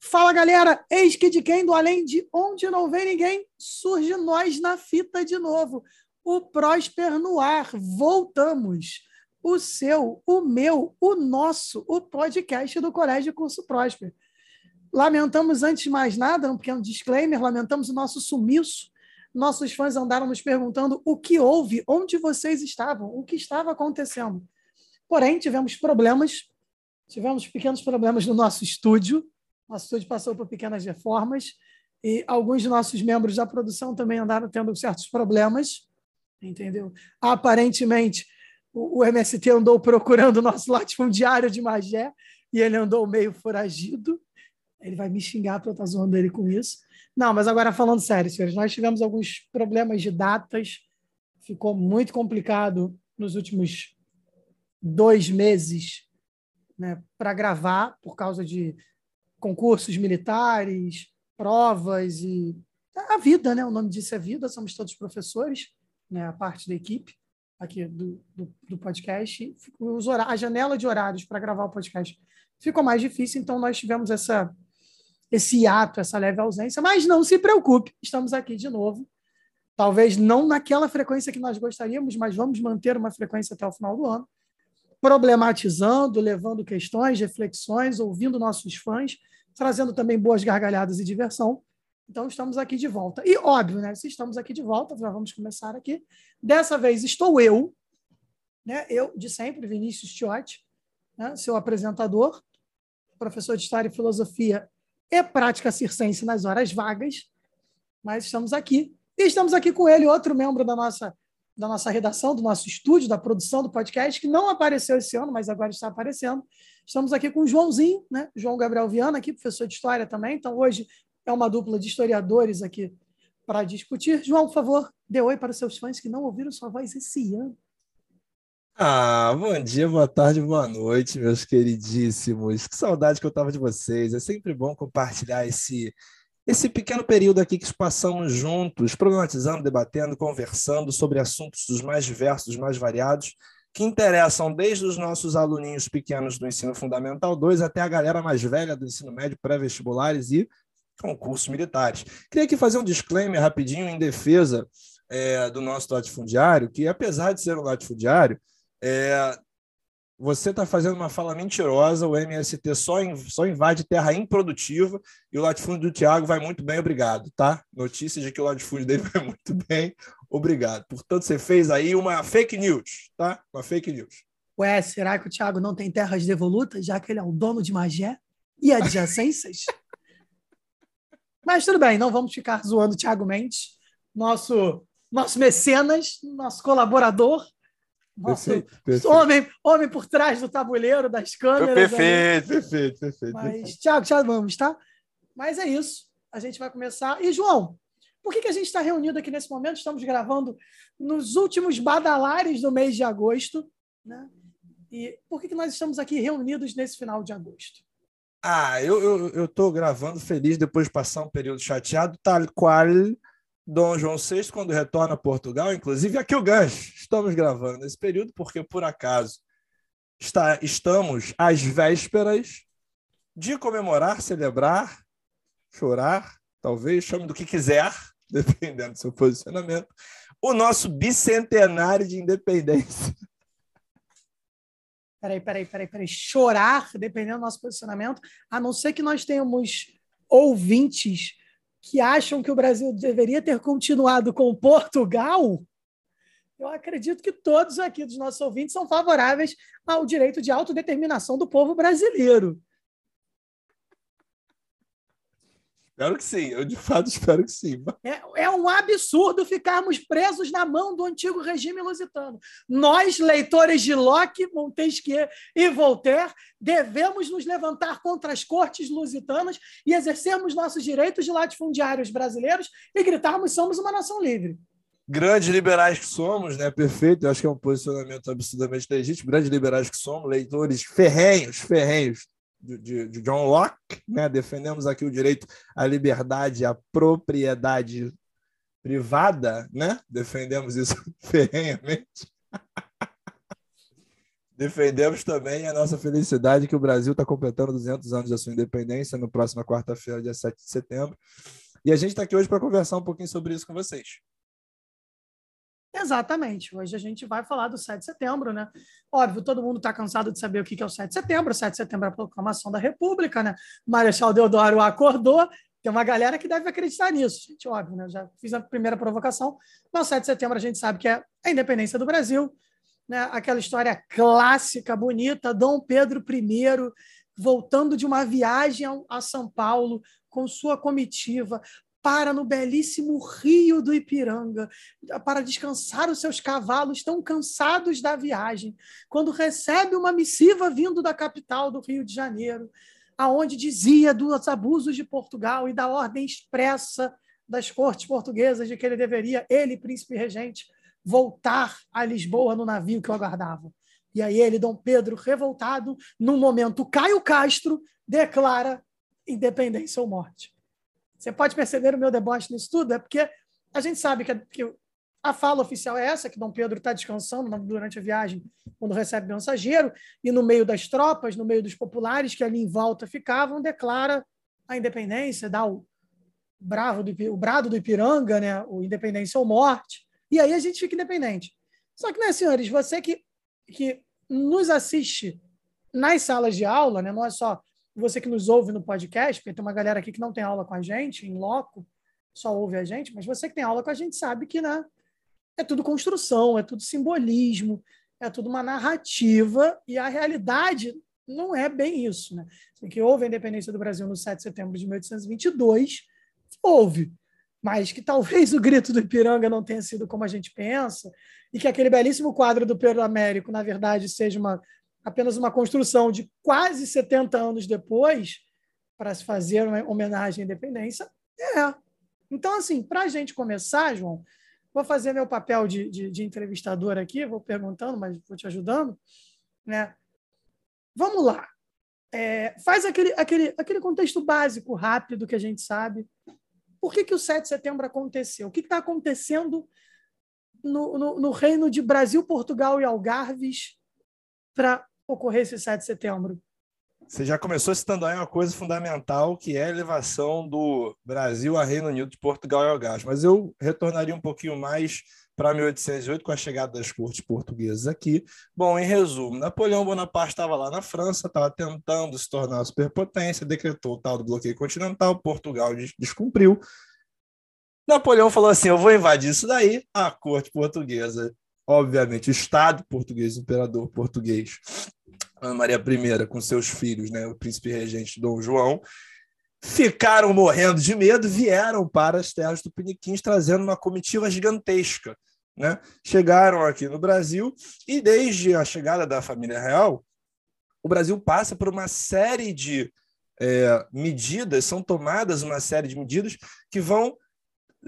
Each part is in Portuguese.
Fala galera, eis que de quem do além de onde não vem ninguém, surge nós na fita de novo. O Prosper no ar, voltamos. O seu, o meu, o nosso, o podcast do Colégio Curso Prosper. Lamentamos antes de mais nada, um pequeno disclaimer, lamentamos o nosso sumiço. Nossos fãs andaram nos perguntando o que houve, onde vocês estavam, o que estava acontecendo. Porém, tivemos problemas, tivemos pequenos problemas no nosso estúdio, nosso estúdio passou por pequenas reformas e alguns de nossos membros da produção também andaram tendo certos problemas, entendeu? Aparentemente, o, MST andou procurando o nosso latifundiário de Magé e ele andou meio foragido. Ele vai me xingar para eu estar zoando ele com isso. Não, mas agora falando sério, senhores, nós tivemos alguns problemas de datas, ficou muito complicado nos últimos dois meses né, para gravar, por causa de concursos militares, provas e a vida, né? O nome disso é vida, somos todos professores, né? A parte da equipe aqui do, do, do podcast. Os horários, a janela de horários para gravar o podcast ficou mais difícil, então nós tivemos essa esse ato, essa leve ausência, mas não se preocupe, estamos aqui de novo. Talvez não naquela frequência que nós gostaríamos, mas vamos manter uma frequência até o final do ano, problematizando, levando questões, reflexões, ouvindo nossos fãs trazendo também boas gargalhadas e diversão. Então, estamos aqui de volta. E, óbvio, né? Se estamos aqui de volta, já vamos começar aqui. Dessa vez estou eu, né? eu de sempre, Vinícius Tiotti, né? seu apresentador, professor de História e Filosofia e Prática Circense nas horas vagas. Mas estamos aqui. E estamos aqui com ele, outro membro da nossa, da nossa redação, do nosso estúdio, da produção do podcast, que não apareceu esse ano, mas agora está aparecendo, Estamos aqui com o Joãozinho, né? João Gabriel Viana, aqui, professor de História também. Então, hoje é uma dupla de historiadores aqui para discutir. João, por favor, dê oi para os seus fãs que não ouviram sua voz esse ano. Ah, bom dia, boa tarde, boa noite, meus queridíssimos. Que saudade que eu estava de vocês. É sempre bom compartilhar esse esse pequeno período aqui que passamos juntos, problematizando, debatendo, conversando sobre assuntos dos mais diversos, dos mais variados que interessam desde os nossos aluninhos pequenos do ensino fundamental 2 até a galera mais velha do ensino médio, pré-vestibulares e concursos militares. Queria aqui fazer um disclaimer rapidinho em defesa é, do nosso latifundiário, que apesar de ser um latifundiário, é, você está fazendo uma fala mentirosa, o MST só, só invade terra improdutiva e o latifúndio do Tiago vai muito bem, obrigado, tá? Notícia de que o latifúndio dele vai muito bem, obrigado. Portanto, você fez aí uma fake news, tá? Uma fake news. Ué, será que o Tiago não tem terras devolutas, já que ele é o dono de Magé e adjacências? Mas tudo bem, não vamos ficar zoando o Tiago Mendes, nosso, nosso mecenas, nosso colaborador, perfeito, perfeito. Homem, homem por trás do tabuleiro, das câmeras. Perfeito, perfeito, perfeito. Mas. Tiago, já vamos, tá? Mas é isso. A gente vai começar. E, João, por que, que a gente está reunido aqui nesse momento? Estamos gravando nos últimos badalares do mês de agosto. Né? E por que, que nós estamos aqui reunidos nesse final de agosto? Ah, eu estou gravando feliz depois de passar um período chateado, tal qual Dom João VI, quando retorna a Portugal, inclusive aqui o gancho, estamos gravando nesse período, porque por acaso está, estamos às vésperas de comemorar, celebrar, chorar, talvez, chame do que quiser, dependendo do seu posicionamento, o nosso bicentenário de independência. Peraí, peraí, peraí, peraí. Chorar, dependendo do nosso posicionamento, a não ser que nós tenhamos ouvintes que acham que o Brasil deveria ter continuado com Portugal, eu acredito que todos aqui dos nossos ouvintes são favoráveis ao direito de autodeterminação do povo brasileiro. Espero que sim, eu de fato espero que sim. É, é, um absurdo ficarmos presos na mão do antigo regime lusitano. Nós, leitores de Locke, Montesquieu e Voltaire, devemos nos levantar contra as cortes lusitanas e exercermos nossos direitos de latifundiários brasileiros e gritarmos: somos uma nação livre. Grandes liberais que somos, né? Perfeito, eu acho que é um posicionamento absurdamente legítimo. Grandes liberais que somos, leitores ferrenhos, ferrenhos de, de, John Locke, né? defendemos aqui o direito à liberdade, à propriedade privada, né? defendemos isso ferrenhamente. Defendemos também a nossa felicidade que o Brasil está completando 200 anos da sua independência no próximo quarta-feira, dia 7 de setembro. E a gente está aqui hoje para conversar um pouquinho sobre isso com vocês. Exatamente. Hoje a gente vai falar do 7 de setembro, né? Óbvio, todo mundo está cansado de saber o que é o 7 de setembro. O 7 de setembro é a proclamação da República, né? Marechal Deodoro acordou. Tem uma galera que deve acreditar nisso, gente, óbvio, né? Já fiz a primeira provocação. Mas o 7 de setembro a gente sabe que é a independência do Brasil, né? aquela história clássica, bonita, Dom Pedro I voltando de uma viagem a São Paulo com sua comitiva, para no belíssimo rio do Ipiranga para descansar os seus cavalos tão cansados da viagem, quando recebe uma missiva vindo da capital do Rio de Janeiro, aonde dizia dos abusos de Portugal e da ordem expressa das cortes portuguesas de que ele deveria, ele, príncipe regente, voltar a Lisboa no navio que o aguardava. E aí ele, Dom Pedro, revoltado, num momento, Caio Castro declara independência ou morte. Você pode perceber o meu deboche nisso tudo, é porque a gente sabe que, que a fala oficial é essa, que Dom Pedro está descansando durante a viagem, quando recebe mensageiro, e no meio das tropas, no meio dos populares que ali em volta ficavam, declara a independência, dá o, bravo do, o brado do Ipiranga, né? o independência ou morte. E aí a gente fica independente. Só que, né, senhores, você que, que nos assiste nas salas de aula, né, não é só você que nos ouve no podcast, porque tem uma galera aqui que não tem aula com a gente, em loco, só ouve a gente, mas você que tem aula com a gente sabe que né, é tudo construção, é tudo simbolismo, é tudo uma narrativa, e a realidade não é bem isso. Né? Que houve a independência do Brasil no 7 de setembro de 1822, houve mas que talvez o grito do Ipiranga não tenha sido como a gente pensa, e que aquele belíssimo quadro do Pedro Américo, na verdade, seja uma, apenas uma construção de quase 70 anos depois, para se fazer uma homenagem à independência, é. Então, assim, para a gente começar, João, vou fazer meu papel de, de, de, entrevistador aqui, vou perguntando, mas vou te ajudando. Né? Vamos lá. É, faz aquele, aquele, aquele contexto básico, rápido, que a gente sabe, por que, que o 7 de setembro aconteceu? O que está acontecendo no, no, no, reino de Brasil, Portugal e Algarves para ocorrer esse 7 de setembro? Você já começou citando aí uma coisa fundamental, que é a elevação do Brasil a Reino Unido de Portugal e Algarves. Mas eu retornaria um pouquinho mais para 1808, com a chegada das cortes portuguesas aqui. Bom, em resumo, Napoleão Bonaparte estava lá na França, estava tentando se tornar superpotência, decretou o tal do bloqueio continental, Portugal descumpriu. Napoleão falou assim: eu vou invadir isso daí. A corte portuguesa, obviamente, o Estado português, o imperador português, Ana Maria I, com seus filhos, né, o príncipe regente Dom João, ficaram morrendo de medo, vieram para as terras tupiniquins trazendo uma comitiva gigantesca né, chegaram aqui no Brasil e desde a chegada da família real, o Brasil passa por uma série de é, medidas, são tomadas uma série de medidas que vão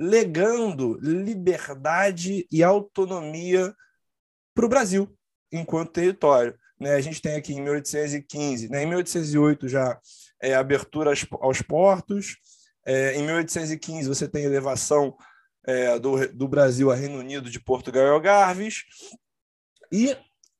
legando liberdade e autonomia para o Brasil enquanto território. Né? A gente tem aqui em 1815, né? em 1808 já é, abertura aos portos, é, em 1815 você tem elevação é, do, do Brasil a Reino Unido, de Portugal e Algarves. E,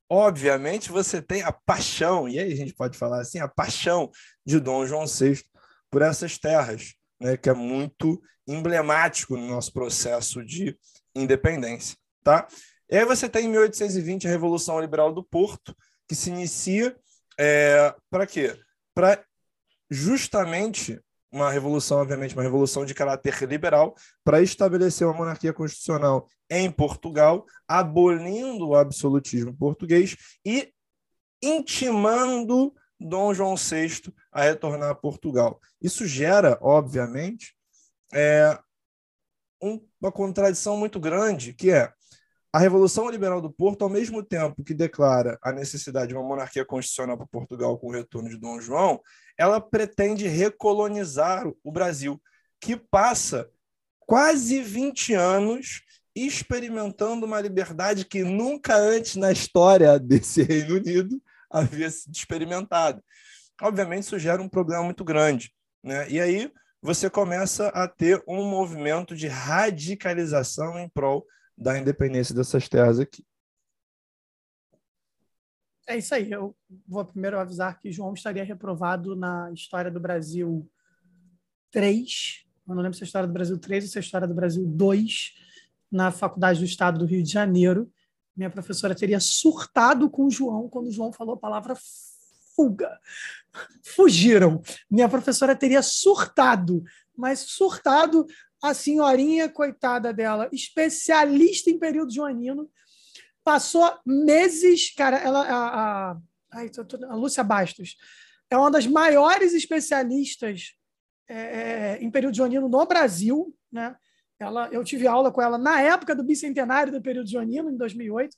obviamente, você tem a paixão, e aí a gente pode falar assim, a paixão de Dom João VI por essas terras, né, que é muito emblemático no nosso processo de independência. Tá? E aí você tem em 1820 a Revolução Liberal do Porto, que se inicia é, para quê? Para justamente uma revolução, obviamente, uma revolução de caráter liberal, para estabelecer uma monarquia constitucional em Portugal, abolindo o absolutismo português e intimando Dom João VI a retornar a Portugal. Isso gera, obviamente, é, um, uma contradição muito grande, que é a Revolução Liberal do Porto, ao mesmo tempo que declara a necessidade de uma monarquia constitucional para Portugal com o retorno de Dom João, ela pretende recolonizar o Brasil, que passa quase 20 anos experimentando uma liberdade que nunca antes na história desse Reino Unido havia sido experimentado. Obviamente, isso gera um problema muito grande. Né? E aí você começa a ter um movimento de radicalização em prol da independência dessas terras aqui. é isso aí. Eu vou primeiro avisar que João estaria reprovado na História do Brasil 3. Eu não lembro se é História do Brasil 3 ou se é História do Brasil 2, na Faculdade do Estado do Rio de Janeiro. Minha professora teria surtado com o João quando o João falou a palavra fuga. Fugiram. Minha professora teria surtado, mas surtado a senhorinha coitada dela, especialista em período joanino, passou meses, cara, ela a, a, a Lúcia Bastos é uma das maiores especialistas é, é, em período joanino no Brasil, né? Ela, eu tive aula com ela na época do bicentenário do período joanino, em 2008.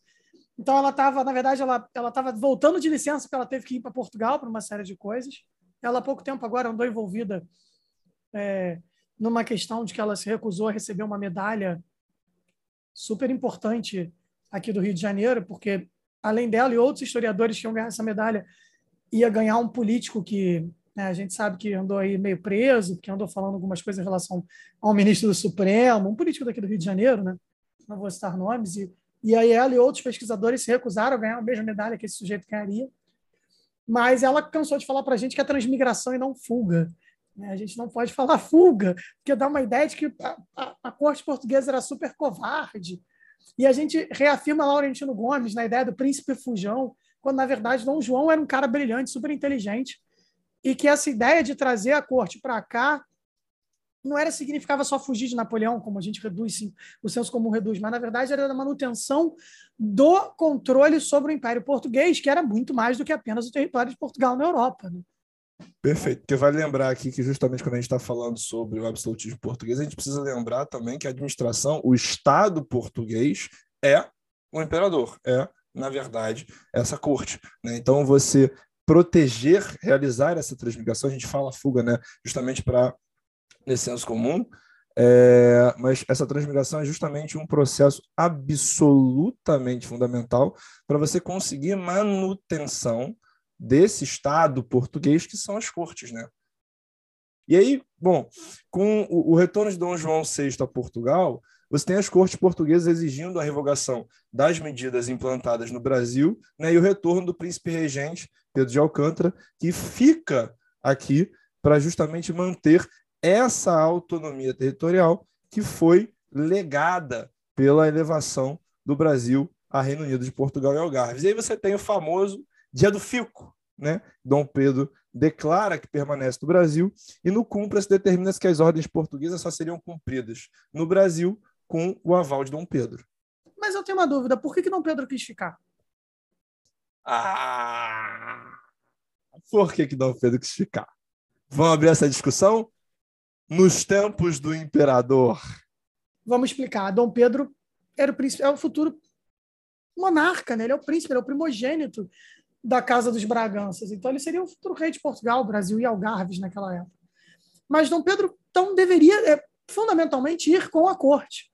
Então, ela estava, na verdade, ela estava voltando de licença, porque ela teve que ir para Portugal para uma série de coisas. Ela, há pouco tempo agora, andou envolvida é, numa questão de que ela se recusou a receber uma medalha super importante aqui do Rio de Janeiro, porque, além dela e outros historiadores que iam ganhar essa medalha, ia ganhar um político que a gente sabe que andou aí meio preso, que andou falando algumas coisas em relação ao ministro do Supremo, um político daqui do Rio de Janeiro, né? não vou citar nomes, e e aí ela e outros pesquisadores se recusaram a ganhar a mesma medalha que esse sujeito ganharia. Mas ela cansou de falar para a gente que é transmigração e não fuga. Né? A gente não pode falar fuga, porque dá uma ideia de que a, a, a corte portuguesa era super covarde. E a gente reafirma Laurentino Gomes na ideia do príncipe fujão, quando, na verdade, Dom João era um cara brilhante, super inteligente, e que essa ideia de trazer a corte para cá não era significava só fugir de Napoleão, como a gente reduz sim, o senso comum reduz, mas na verdade era a manutenção do controle sobre o Império Português, que era muito mais do que apenas o território de Portugal na Europa. Né? Perfeito. Porque vale lembrar aqui que justamente quando a gente está falando sobre o absolutismo português, a gente precisa lembrar também que a administração, o Estado português é o imperador, é, na verdade, essa corte. Né? Então, você proteger, realizar essa transmigração, a gente fala fuga, né? justamente para nesse senso comum, é, mas essa transmigração é justamente um processo absolutamente fundamental para você conseguir manutenção desse Estado português que são as cortes, né? E aí, bom, com o, o retorno de Dom João VI a Portugal, você tem as cortes portuguesas exigindo a revogação das medidas implantadas no Brasil né, e o retorno do príncipe regente Pedro de Alcântara, que fica aqui para justamente manter essa autonomia territorial que foi legada pela elevação do Brasil a Reino Unido de Portugal e Algarves. E aí você tem o famoso Dia do Fico, né? Dom Pedro declara que permanece no Brasil e no cumpra-se determina-se que as ordens portuguesas só seriam cumpridas no Brasil com o aval de Dom Pedro. Mas eu tenho uma dúvida, por que, que Dom Pedro quis ficar? Ah! Por que, que Dom Pedro quis ficar? Vamos abrir essa discussão? nos tempos do imperador? Vamos explicar. Dom Pedro era o príncipe, é o futuro monarca, né? Ele é o príncipe, ele é o primogênito da Casa dos Braganças. Então ele seria o futuro rei de Portugal, Brasil e Algarves naquela época. Mas Dom Pedro então deveria é, fundamentalmente ir com a corte,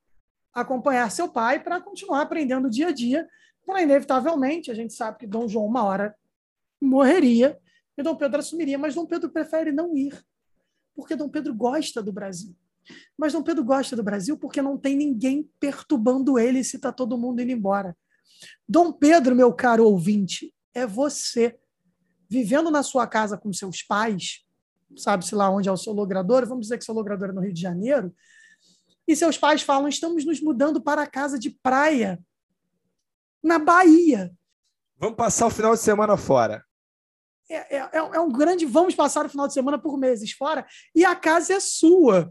acompanhar seu pai para continuar aprendendo dia a dia, para inevitavelmente, a gente sabe que Dom João uma hora morreria e Dom Pedro assumiria, mas Dom Pedro prefere não ir porque Dom Pedro gosta do Brasil. Mas Dom Pedro gosta do Brasil porque não tem ninguém perturbando ele se está todo mundo indo embora. Dom Pedro, meu caro ouvinte, é você vivendo na sua casa com seus pais, sabe-se lá onde é o seu logrador, vamos dizer que seu logrador é no Rio de Janeiro, e seus pais falam: estamos nos mudando para a casa de praia, na Bahia. Vamos passar o final de semana fora. É, é, é, é um grande vamos passar o final de semana por meses fora e a casa é sua.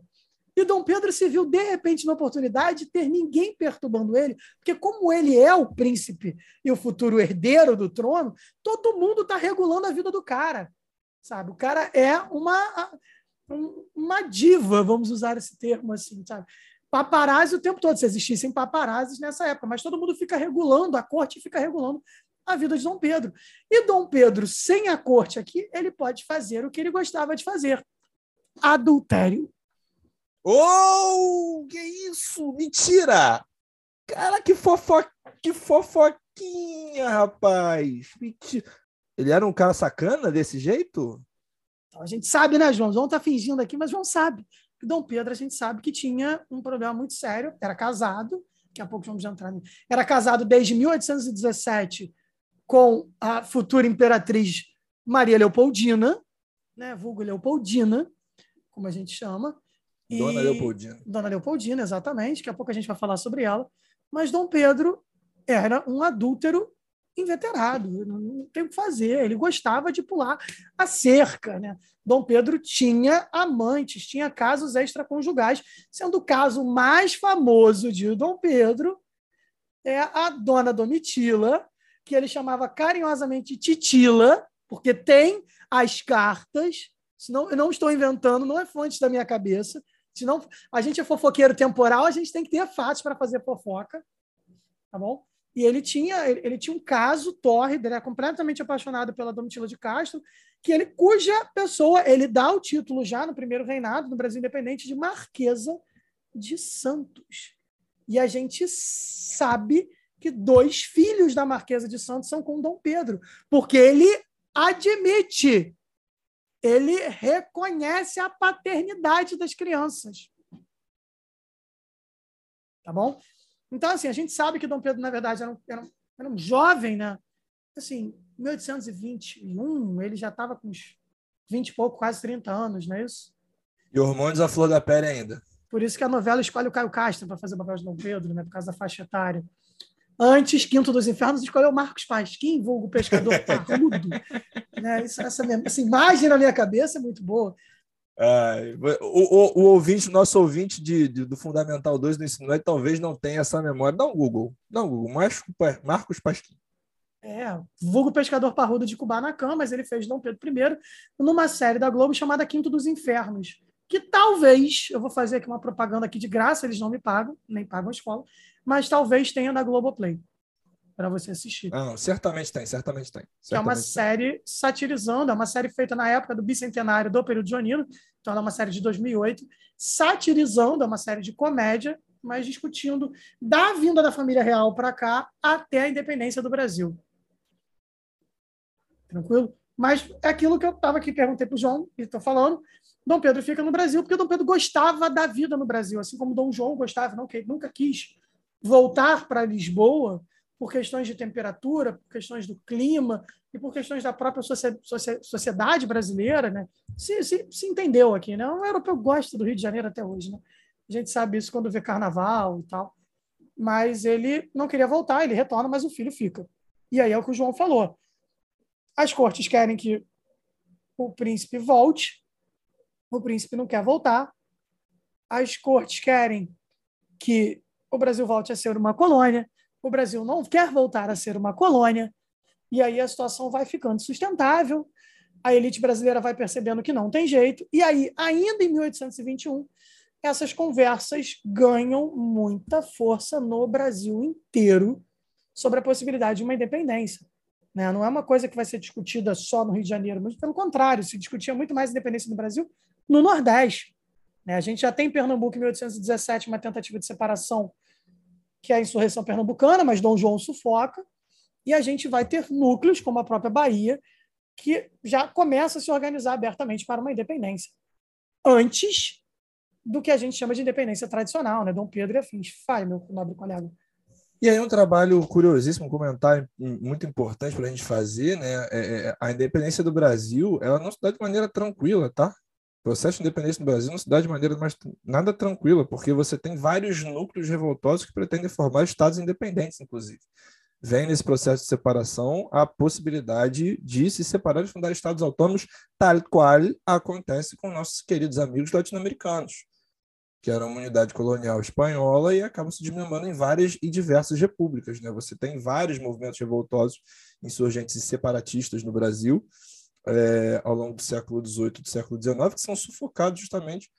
E Dom Pedro se viu, de repente, na oportunidade de ter ninguém perturbando ele, porque, como ele é o príncipe e o futuro herdeiro do trono, todo mundo está regulando a vida do cara. Sabe? O cara é uma, uma diva, vamos usar esse termo assim, sabe? Paparazzi o tempo todo, se existissem paparazzis nessa época, mas todo mundo fica regulando, a corte fica regulando a vida de Dom Pedro. E Dom Pedro, sem a corte aqui, ele pode fazer o que ele gostava de fazer: adultério. Oh, que isso? Mentira! Cara, que, fofo... que fofoquinha, rapaz! Mentira. Ele era um cara sacana desse jeito? Então, a gente sabe, né, João? João tá fingindo aqui, mas João sabe. Que Dom Pedro, a gente sabe que tinha um problema muito sério, era casado, daqui a pouco vamos entrar. Era casado desde 1817 com a futura imperatriz Maria Leopoldina, né, vulgo Leopoldina, como a gente chama. Dona Leopoldina. Dona Leopoldina, exatamente. Daqui a pouco a gente vai falar sobre ela. Mas Dom Pedro era um adúltero inveterado, não tem o que fazer. Ele gostava de pular a cerca. Né? Dom Pedro tinha amantes, tinha casos extraconjugais, sendo o caso mais famoso de Dom Pedro é a dona Domitila, que ele chamava carinhosamente Titila, porque tem as cartas. Senão, eu não estou inventando, não é fonte da minha cabeça. Senão, a gente é fofoqueiro temporal, a gente tem que ter fatos para fazer fofoca. Tá bom? E ele tinha, ele, tinha um caso tórrido, ele era completamente apaixonado pela Domitila de Castro, que ele, cuja pessoa, ele dá o título já no primeiro reinado, no Brasil Independente, de Marquesa de Santos. E a gente sabe que dois filhos da Marquesa de Santos são com Dom Pedro, porque ele admite, ele reconhece a paternidade das crianças. Tá bom? Então, assim, a gente sabe que Dom Pedro, na verdade, era um, era um, era um jovem, né? Assim, em 1821, ele já estava com uns 20 e pouco, quase 30 anos, não é isso? E hormônios à flor da pele ainda. Por isso que a novela escolhe o Caio Castro para fazer o papel de Dom Pedro, né? Por causa da faixa etária. Antes, Quinto dos Infernos escolheu Marcos Pasquim, vulgo pescador parrudo. né? Isso, essa, essa imagem na minha cabeça é muito boa. O, o, o, ouvinte, nosso ouvinte de, de, do Fundamental 2 do ensino médio, talvez não tenha essa memória. Não, Google. Não, Google. Marcos, Marcos Pasquim. É, vulgo pescador parrudo de Kubanacan, mas ele fez Dom Pedro I numa série da Globo chamada Quinto dos Infernos, que talvez, eu vou fazer aqui uma propaganda aqui de graça, eles não me pagam, nem pagam a escola, mas talvez tenha na Globoplay para você assistir. Não, certamente tem, certamente tem. Certamente é uma tem. série satirizando, é uma série feita na época do bicentenário do período Joanino, então é uma série de 2008, satirizando, é uma série de comédia, mas discutindo da vinda da família real para cá até a independência do Brasil. Tranquilo? Mas é aquilo que eu estava aqui, perguntei para o João, e estou falando, Dom Pedro fica no Brasil, porque Dom Pedro gostava da vida no Brasil, assim como Dom João gostava, não, que nunca quis voltar para Lisboa por questões de temperatura, por questões do clima e por questões da própria sociedade brasileira, né? Se, se, se entendeu aqui, né? O europeu gosta do Rio de Janeiro até hoje, né? A gente sabe isso quando vê carnaval e tal. Mas ele não queria voltar, ele retorna, mas o filho fica. E aí é o que o João falou. As cortes querem que o príncipe volte, o príncipe não quer voltar. As cortes querem que o Brasil volte a ser uma colônia, o Brasil não quer voltar a ser uma colônia, e aí a situação vai ficando sustentável, a elite brasileira vai percebendo que não tem jeito, e aí, ainda em 1821, essas conversas ganham muita força no Brasil inteiro sobre a possibilidade de uma independência. Né? Não é uma coisa que vai ser discutida só no Rio de Janeiro, mas pelo contrário, se discutia muito mais independência no Brasil no Nordeste. Né? A gente já tem em Pernambuco, em 1817, uma tentativa de separação que é a insurreição pernambucana, mas Dom João sufoca, e a gente vai ter núcleos, como a própria Bahia, que já começa a se organizar abertamente para uma independência. Antes do que a gente chama de independência tradicional, né? Dom Pedro e afins. Fale, meu nobre colega. E aí um trabalho curiosíssimo, um comentário muito importante para a gente fazer, né? É, é, a independência do Brasil, ela não se dá de maneira tranquila, tá? Processo de independência do Brasil não se dá de maneira mais, nada tranquila, porque você tem vários núcleos revoltosos que pretendem formar estados independentes, inclusive. Vem nesse processo de separação a possibilidade de se separar e fundar estados autônomos, tal qual acontece com nossos queridos amigos latino-americanos que era uma unidade colonial espanhola e acaba se desmembrando em várias e diversas repúblicas. Né? Você tem vários movimentos revoltosos, insurgentes e separatistas no Brasil, é, ao longo do século XVIII e do século XIX, que são sufocados justamente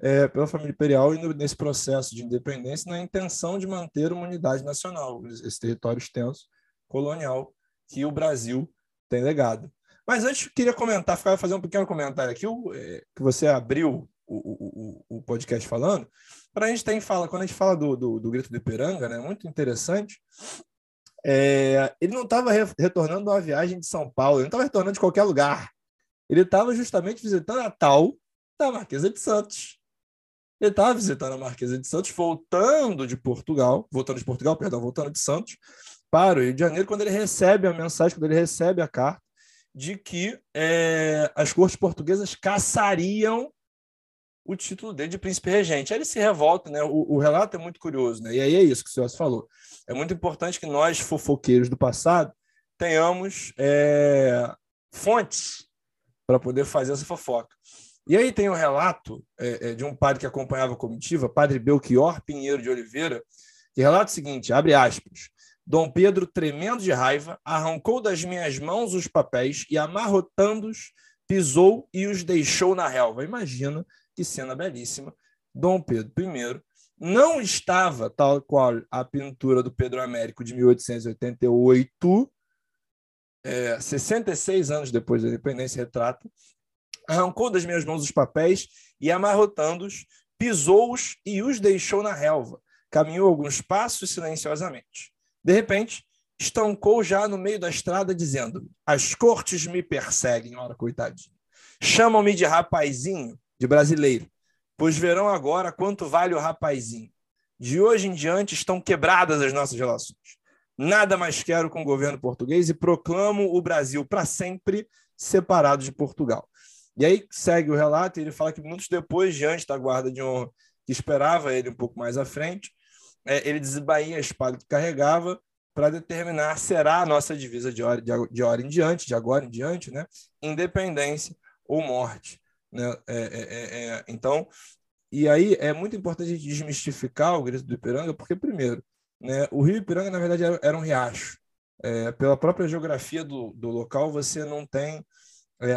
é, pela família imperial e no, nesse processo de independência, na intenção de manter uma unidade nacional, esse território extenso, colonial, que o Brasil tem legado. Mas antes, eu queria comentar, fazer um pequeno comentário aqui, o, é, que você abriu o, o, o podcast falando, para a gente tem fala, quando a gente fala do, do, do grito do Ipiranga, né, muito interessante, é, ele não estava re, retornando uma viagem de São Paulo, ele não estava retornando de qualquer lugar. Ele estava justamente visitando a tal da Marquesa de Santos. Ele estava visitando a Marquesa de Santos, voltando de Portugal, voltando de Portugal, perdão, voltando de Santos, para o Rio de Janeiro quando ele recebe a mensagem, quando ele recebe a carta de que é, as cortes portuguesas caçariam o título dele de príncipe regente. Ele se revolta, né? O, o, relato é muito curioso, né? E aí é isso que o senhor falou. É muito importante que nós, fofoqueiros do passado, tenhamos é, fontes para poder fazer essa fofoca. E aí tem o um relato é, é, de um padre que acompanhava a comitiva, padre Belchior Pinheiro de Oliveira, que relata o seguinte, abre aspas, Dom Pedro, tremendo de raiva, arrancou das minhas mãos os papéis e, amarrotando-os, pisou e os deixou na relva. Imagina que cena belíssima. Dom Pedro I não estava, tal qual a pintura do Pedro Américo de 1888, é, 66 anos depois da independência, retrata, arrancou das minhas mãos os papéis e, amarrotando-os, pisou-os e os deixou na relva. Caminhou alguns passos silenciosamente. De repente, estancou já no meio da estrada, dizendo: As cortes me perseguem, ora, coitadinho. Chamam-me de rapazinho, de brasileiro, pois verão agora quanto vale o rapazinho. De hoje em diante estão quebradas as nossas relações. Nada mais quero com o governo português e proclamo o Brasil para sempre separado de Portugal. E aí segue o relato e ele fala que minutos depois, diante da guarda de honra que esperava ele um pouco mais à frente, é, ele desbainha a espada que carregava para determinar será a nossa divisa de hora, de hora em diante, de agora em diante, né? independência ou morte. Né? É, é, é, é, então, e aí é muito importante a gente desmistificar o grito do Ipiranga, porque, primeiro, né, o rio Ipiranga, na verdade, era, era um riacho. É, pela própria geografia do, do local, você não tem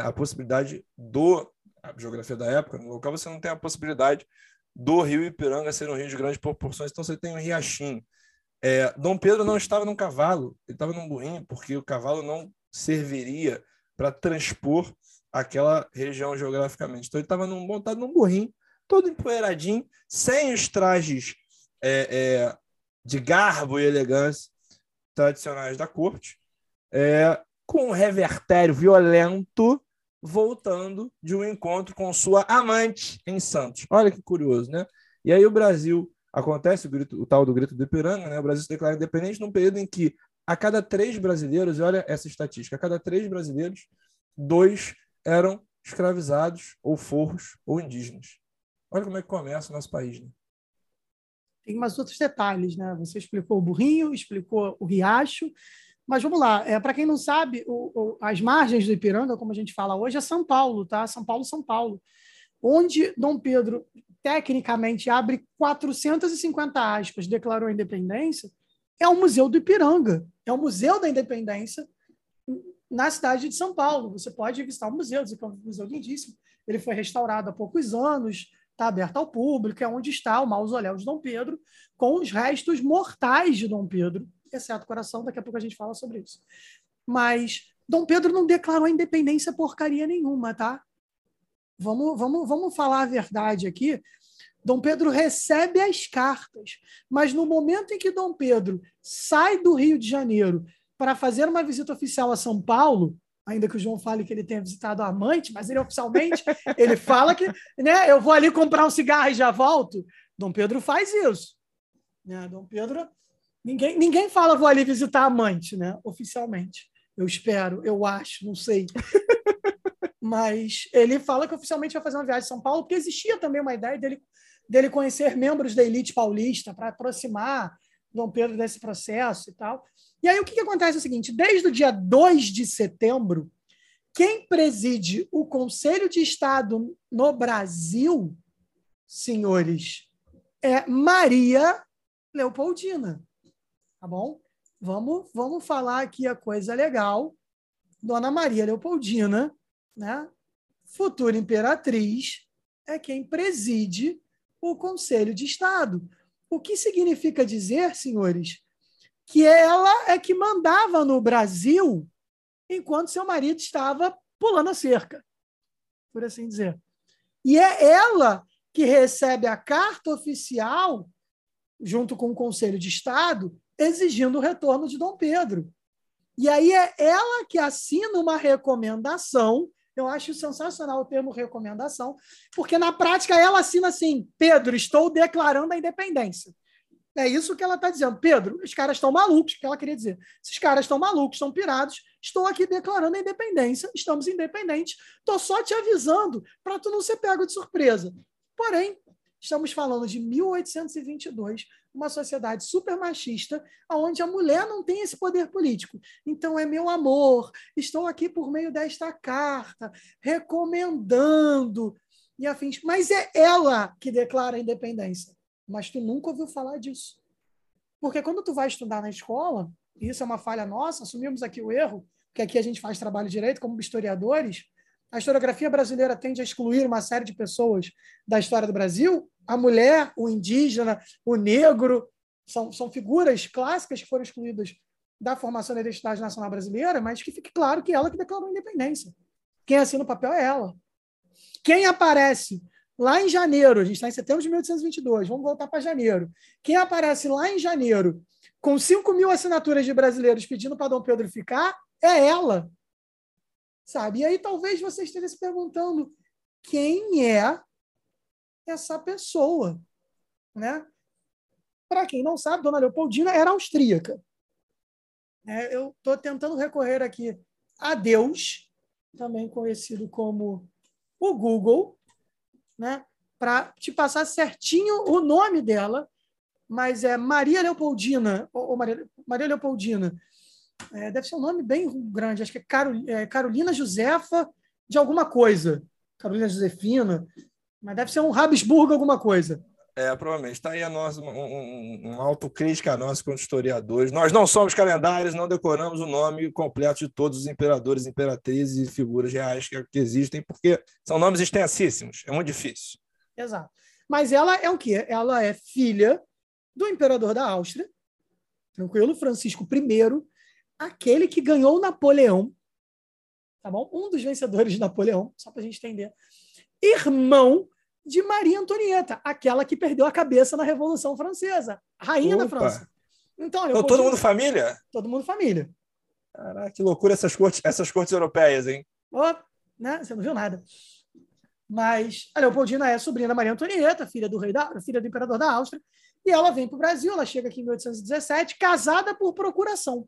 a possibilidade do. A geografia da época, no local, você não tem a possibilidade do rio Ipiranga ser um rio de grandes proporções, então você tem um riachinho. É, Dom Pedro não estava num cavalo, ele estava num burrinho, porque o cavalo não serviria para transpor aquela região geograficamente. Então ele estava montado num burrinho, todo empoeiradinho, sem os trajes é, é, de garbo e elegância tradicionais da corte, é, com um revertério violento, voltando de um encontro com sua amante em Santos. Olha que curioso, né? E aí o Brasil acontece o, grito, o tal do grito do Ipiranga, né? O Brasil se declara independente num período em que a cada três brasileiros, olha essa estatística, a cada três brasileiros, dois eram escravizados, ou forros, ou indígenas. Olha como é que começa o nosso país. Né? Tem mais outros detalhes, né? Você explicou o burrinho, explicou o riacho, mas vamos lá. É, Para quem não sabe, o, o, as margens do Ipiranga, como a gente fala hoje, é São Paulo, tá? São Paulo, São Paulo. Onde Dom Pedro, tecnicamente, abre 450 aspas, declarou a independência, é o Museu do Ipiranga. É o Museu da Independência, na cidade de São Paulo. Você pode visitar o museu, que é um museu lindíssimo. Ele foi restaurado há poucos anos, está aberto ao público, é onde está o mausoléu de Dom Pedro, com os restos mortais de Dom Pedro, exceto o coração, daqui a pouco a gente fala sobre isso. Mas Dom Pedro não declarou independência porcaria nenhuma, tá? Vamos, vamos, vamos falar a verdade aqui. Dom Pedro recebe as cartas, mas no momento em que Dom Pedro sai do Rio de Janeiro para fazer uma visita oficial a São Paulo, ainda que o João fale que ele tenha visitado a amante, mas ele oficialmente ele fala que, né, eu vou ali comprar um cigarro e já volto. Dom Pedro faz isso. Né? Dom Pedro, ninguém, ninguém fala vou ali visitar a amante, né, oficialmente. Eu espero, eu acho, não sei. mas ele fala que oficialmente vai fazer uma viagem a São Paulo, porque existia também uma ideia dele, dele conhecer membros da elite paulista para aproximar Dom Pedro desse processo e tal. E aí o que, que acontece é o seguinte: desde o dia 2 de setembro, quem preside o Conselho de Estado no Brasil, senhores, é Maria Leopoldina. Tá bom? Vamos, vamos falar aqui a coisa legal. Dona Maria Leopoldina, né? futura imperatriz, é quem preside o Conselho de Estado. O que significa dizer, senhores, que ela é que mandava no Brasil enquanto seu marido estava pulando a cerca, por assim dizer. E é ela que recebe a carta oficial, junto com o Conselho de Estado, exigindo o retorno de Dom Pedro. E aí é ela que assina uma recomendação. Eu acho sensacional o termo recomendação, porque na prática ela assina assim: Pedro, estou declarando a independência. É isso que ela está dizendo. Pedro, os caras estão malucos, que ela queria dizer. Esses caras estão malucos, estão pirados. Estou aqui declarando a independência, estamos independentes. Estou só te avisando para tu não ser pego de surpresa. Porém, estamos falando de 1822, uma sociedade super machista, onde a mulher não tem esse poder político. Então, é meu amor, estou aqui por meio desta carta, recomendando e afins. Mas é ela que declara a independência mas tu nunca ouviu falar disso. Porque quando tu vai estudar na escola, e isso é uma falha nossa, assumimos aqui o erro, que aqui a gente faz trabalho direito como historiadores, a historiografia brasileira tende a excluir uma série de pessoas da história do Brasil, a mulher, o indígena, o negro, são, são figuras clássicas que foram excluídas da formação da identidade nacional brasileira, mas que fique claro que ela que declarou a independência. Quem assina o papel é ela. Quem aparece Lá em janeiro, a gente está em setembro de 1822, vamos voltar para janeiro. Quem aparece lá em janeiro com 5 mil assinaturas de brasileiros pedindo para Dom Pedro ficar é ela. Sabe? E aí talvez você esteja se perguntando quem é essa pessoa. Né? Para quem não sabe, Dona Leopoldina era austríaca. É, eu estou tentando recorrer aqui a Deus, também conhecido como o Google, né, para te passar certinho o nome dela, mas é Maria Leopoldina, ou, Maria, Maria Leopoldina, é, deve ser um nome bem grande, acho que é, Carol, é Carolina Josefa de alguma coisa, Carolina Josefina, mas deve ser um Habsburgo alguma coisa. É, provavelmente. Está aí a nossa, um, um, uma autocrítica a nós, como historiadores. Nós não somos calendários, não decoramos o nome completo de todos os imperadores, imperatrizes e figuras reais que, que existem, porque são nomes extensíssimos. É muito difícil. Exato. Mas ela é o quê? Ela é filha do imperador da Áustria, tranquilo? Francisco I, aquele que ganhou Napoleão, tá bom? Um dos vencedores de Napoleão, só para a gente entender. Irmão de Maria Antonieta, aquela que perdeu a cabeça na Revolução Francesa, rainha Opa. da França. Então, então todo mundo família? Todo mundo família. Caraca, que loucura essas cortes, essas cortes europeias, hein? Oh, né? Você não viu nada. Mas a Leopoldina é sobrinha da Maria Antonieta, filha do rei da, filha do imperador da Áustria, e ela vem para o Brasil, ela chega aqui em 1817, casada por procuração.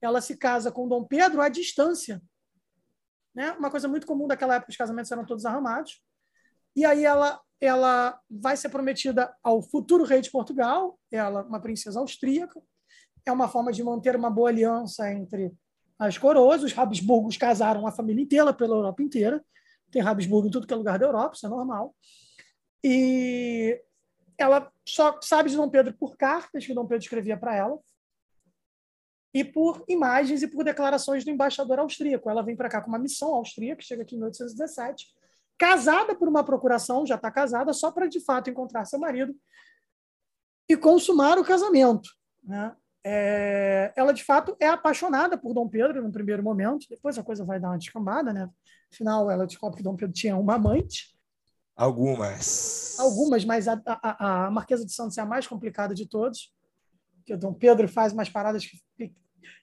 Ela se casa com Dom Pedro à distância. Né? Uma coisa muito comum daquela época, os casamentos eram todos arramados. E aí ela, ela vai ser prometida ao futuro rei de Portugal, ela, uma princesa austríaca. É uma forma de manter uma boa aliança entre as coroas. Os Habsburgos casaram a família inteira pela Europa inteira. Tem Habsburgo em tudo que é lugar da Europa, isso é normal. E ela só sabe de Dom Pedro por cartas que Dom Pedro escrevia para ela e por imagens e por declarações do embaixador austríaco. Ela vem para cá com uma missão austríaca, chega aqui em 1817, casada por uma procuração, já está casada, só para de fato encontrar seu marido e consumar o casamento. Né? É, ela de fato é apaixonada por Dom Pedro no primeiro momento, depois a coisa vai dar uma descambada, né? Afinal, ela descobre que Dom Pedro tinha uma amante. Algumas. Algumas, mas a, a, a Marquesa de Santos é a mais complicada de todos. Que o Dom Pedro faz umas paradas que,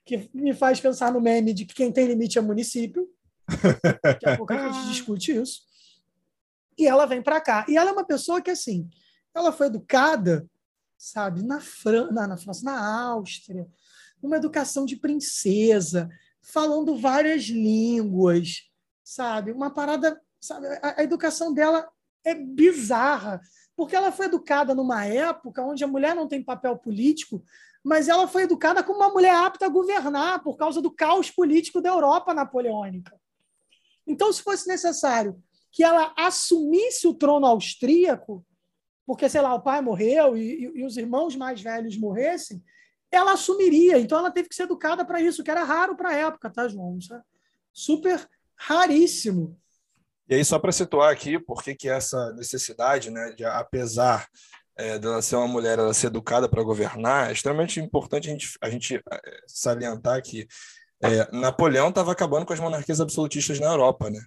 que me faz pensar no meme de que quem tem limite é município. Daqui a pouco a gente discute isso e ela vem para cá. E ela é uma pessoa que, assim, ela foi educada, sabe, na, Fran na, na França, na Áustria, uma educação de princesa, falando várias línguas, sabe? Uma parada, sabe? A, a, educação dela é bizarra, porque ela foi educada numa época onde a mulher não tem papel político, mas ela foi educada como uma mulher apta a governar por causa do caos político da Europa napoleônica. Então, se fosse necessário que ela assumisse o trono austríaco, porque, sei lá, o pai morreu e, e, e os irmãos mais velhos morressem, ela assumiria. Então, ela teve que ser educada para isso, que era raro para a época, tá, João? Isso é super raríssimo. E aí, só para situar aqui, por que essa necessidade, né, de, apesar é, dela ser uma mulher, ela ser educada para governar, é extremamente importante a gente, a gente é, salientar que é, Napoleão estava acabando com as monarquias absolutistas na Europa, né?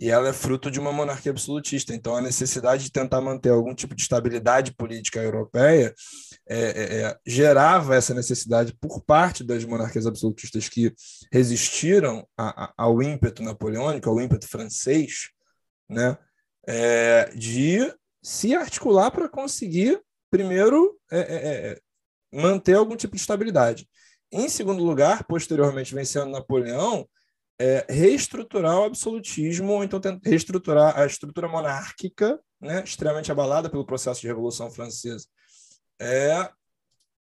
E ela é fruto de uma monarquia absolutista. Então, a necessidade de tentar manter algum tipo de estabilidade política europeia é, é, é, gerava essa necessidade por parte das monarquias absolutistas que resistiram a, a, ao ímpeto napoleônico, ao ímpeto francês, né, é, de se articular para conseguir primeiro, é, é, manter algum tipo de estabilidade. Em segundo lugar, posteriormente vencendo Napoleão, é, reestruturar o absolutismo, ou então reestruturar a estrutura monárquica, né, extremamente abalada pelo processo de Revolução Francesa, é,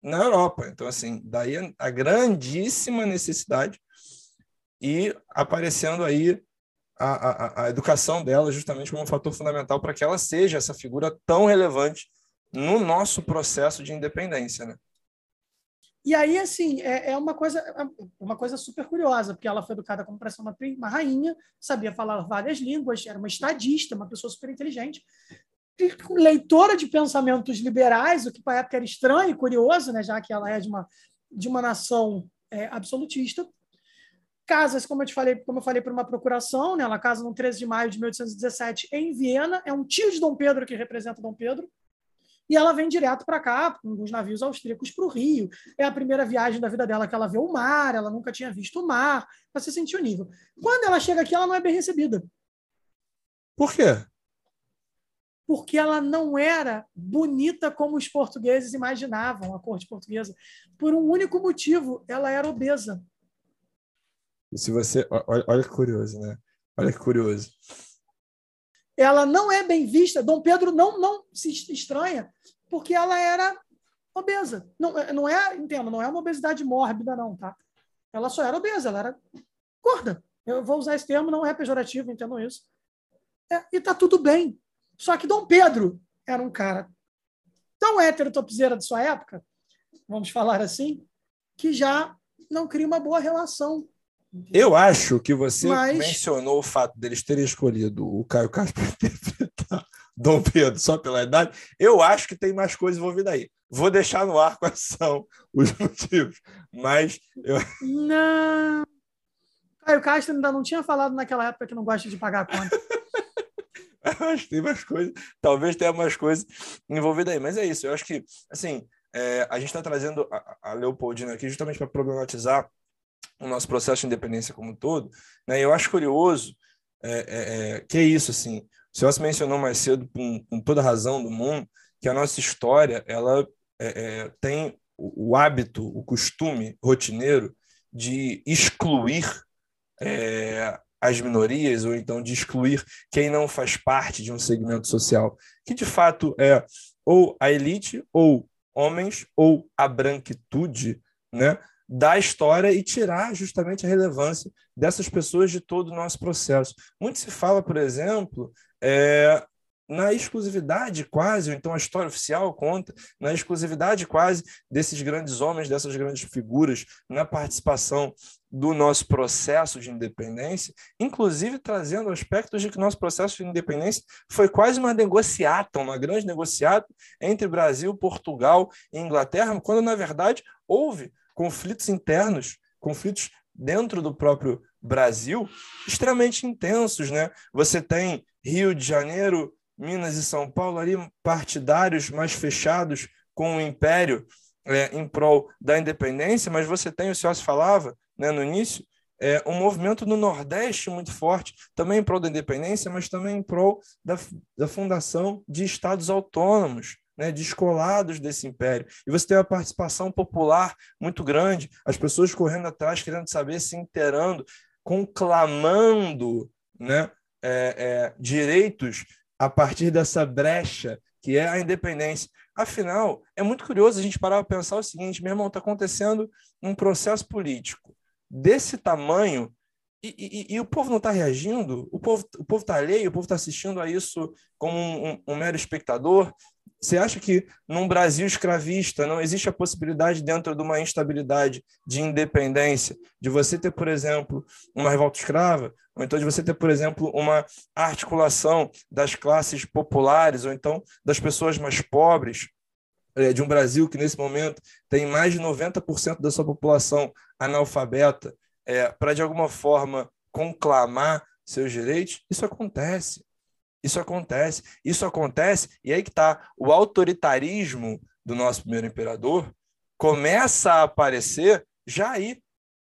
na Europa. Então, assim, daí a grandíssima necessidade e aparecendo aí a, a, a educação dela justamente como um fator fundamental para que ela seja essa figura tão relevante no nosso processo de independência, né? E aí, assim, é, é, uma, coisa, é uma coisa super curiosa, porque ela foi educada como para ser uma, uma rainha, sabia falar várias línguas, era uma estadista, uma pessoa super inteligente, leitora de pensamentos liberais, o que para a época era estranho e curioso, né, já que ela é de uma, de uma nação é, absolutista. Casas, como eu te falei, como eu falei, por uma procuração, né, ela casa no 13 de maio de 1817 em Viena, é um tio de Dom Pedro que representa Dom Pedro, e ela vem direto para cá, com os navios austríacos para o Rio. É a primeira viagem da vida dela que ela vê o mar, ela nunca tinha visto o mar, para se sentir o nível. Quando ela chega aqui, ela não é bem recebida. Por quê? Porque ela não era bonita como os portugueses imaginavam, a corte portuguesa. Por um único motivo, ela era obesa. E se você. Olha, olha que curioso, né? Olha que curioso ela não é bem vista. Dom Pedro não, não se estranha, porque ela era obesa. Não, é, não é, entendo, não é uma obesidade mórbida, não, tá? Ela só era obesa, ela era gorda. Eu vou usar esse termo, não é pejorativo, entendo isso. É, e tá tudo bem. Só que Dom Pedro era um cara tão hétero topzeira de sua época, vamos falar assim, que já não cria uma boa relação eu acho que você Mas... mencionou o fato deles terem escolhido o Caio Castro para interpretar Dom Pedro só pela idade. Eu acho que tem mais coisa envolvida aí. Vou deixar no ar quais são os motivos. Mas eu. Não. Caio Castro ainda não tinha falado naquela época que não gosta de pagar a conta. acho que tem mais coisas. Talvez tenha mais coisas envolvidas aí. Mas é isso. Eu acho que, assim, é, a gente está trazendo a, a Leopoldina aqui justamente para problematizar o nosso processo de independência como um todo, né? Eu acho curioso é, é, é, que é isso, assim, o se mencionou mais cedo, com, com, toda a razão do mundo, que a nossa história, ela é, é, tem o, o, hábito, o costume rotineiro de excluir é, as minorias, ou então de excluir quem não faz parte de um segmento social, que de fato é ou a elite, ou homens, ou a branquitude, né? Da história e tirar justamente a relevância dessas pessoas de todo o nosso processo. Muito se fala, por exemplo, é, na exclusividade quase, ou então a história oficial conta, na exclusividade quase desses grandes homens, dessas grandes figuras, na participação do nosso processo de independência, inclusive trazendo aspectos de que nosso processo de independência foi quase uma negociata, uma grande negociata entre Brasil, Portugal e Inglaterra, quando na verdade houve conflitos internos, conflitos dentro do próprio Brasil, extremamente intensos, né? Você tem Rio de Janeiro, Minas e São Paulo ali partidários mais fechados com o Império é, em prol da independência, mas você tem, o senhor se falava né, no início, é, um movimento no Nordeste muito forte, também em prol da independência, mas também em prol da, da fundação de estados autônomos, né, descolados desse império. E você tem uma participação popular muito grande, as pessoas correndo atrás, querendo saber, se inteirando, conclamando né, é, é, direitos a partir dessa brecha que é a independência. Afinal, é muito curioso a gente parar para pensar o seguinte, meu irmão, está acontecendo um processo político desse tamanho e, e, e, o povo não está reagindo, o povo o povo está alheio, o povo está assistindo a isso como um, um, um, mero espectador. Você acha que num Brasil escravista não existe a possibilidade, dentro de uma instabilidade de independência, de você ter, por exemplo, uma revolta escrava, ou então de você ter, por exemplo, uma articulação das classes populares, ou então das pessoas mais pobres, é, de um Brasil que, nesse momento, tem mais de 90% da sua população analfabeta, é, para, de alguma forma, conclamar seus direitos, isso acontece. Isso acontece. Isso acontece, e aí que está o autoritarismo do nosso primeiro imperador começa a aparecer já aí,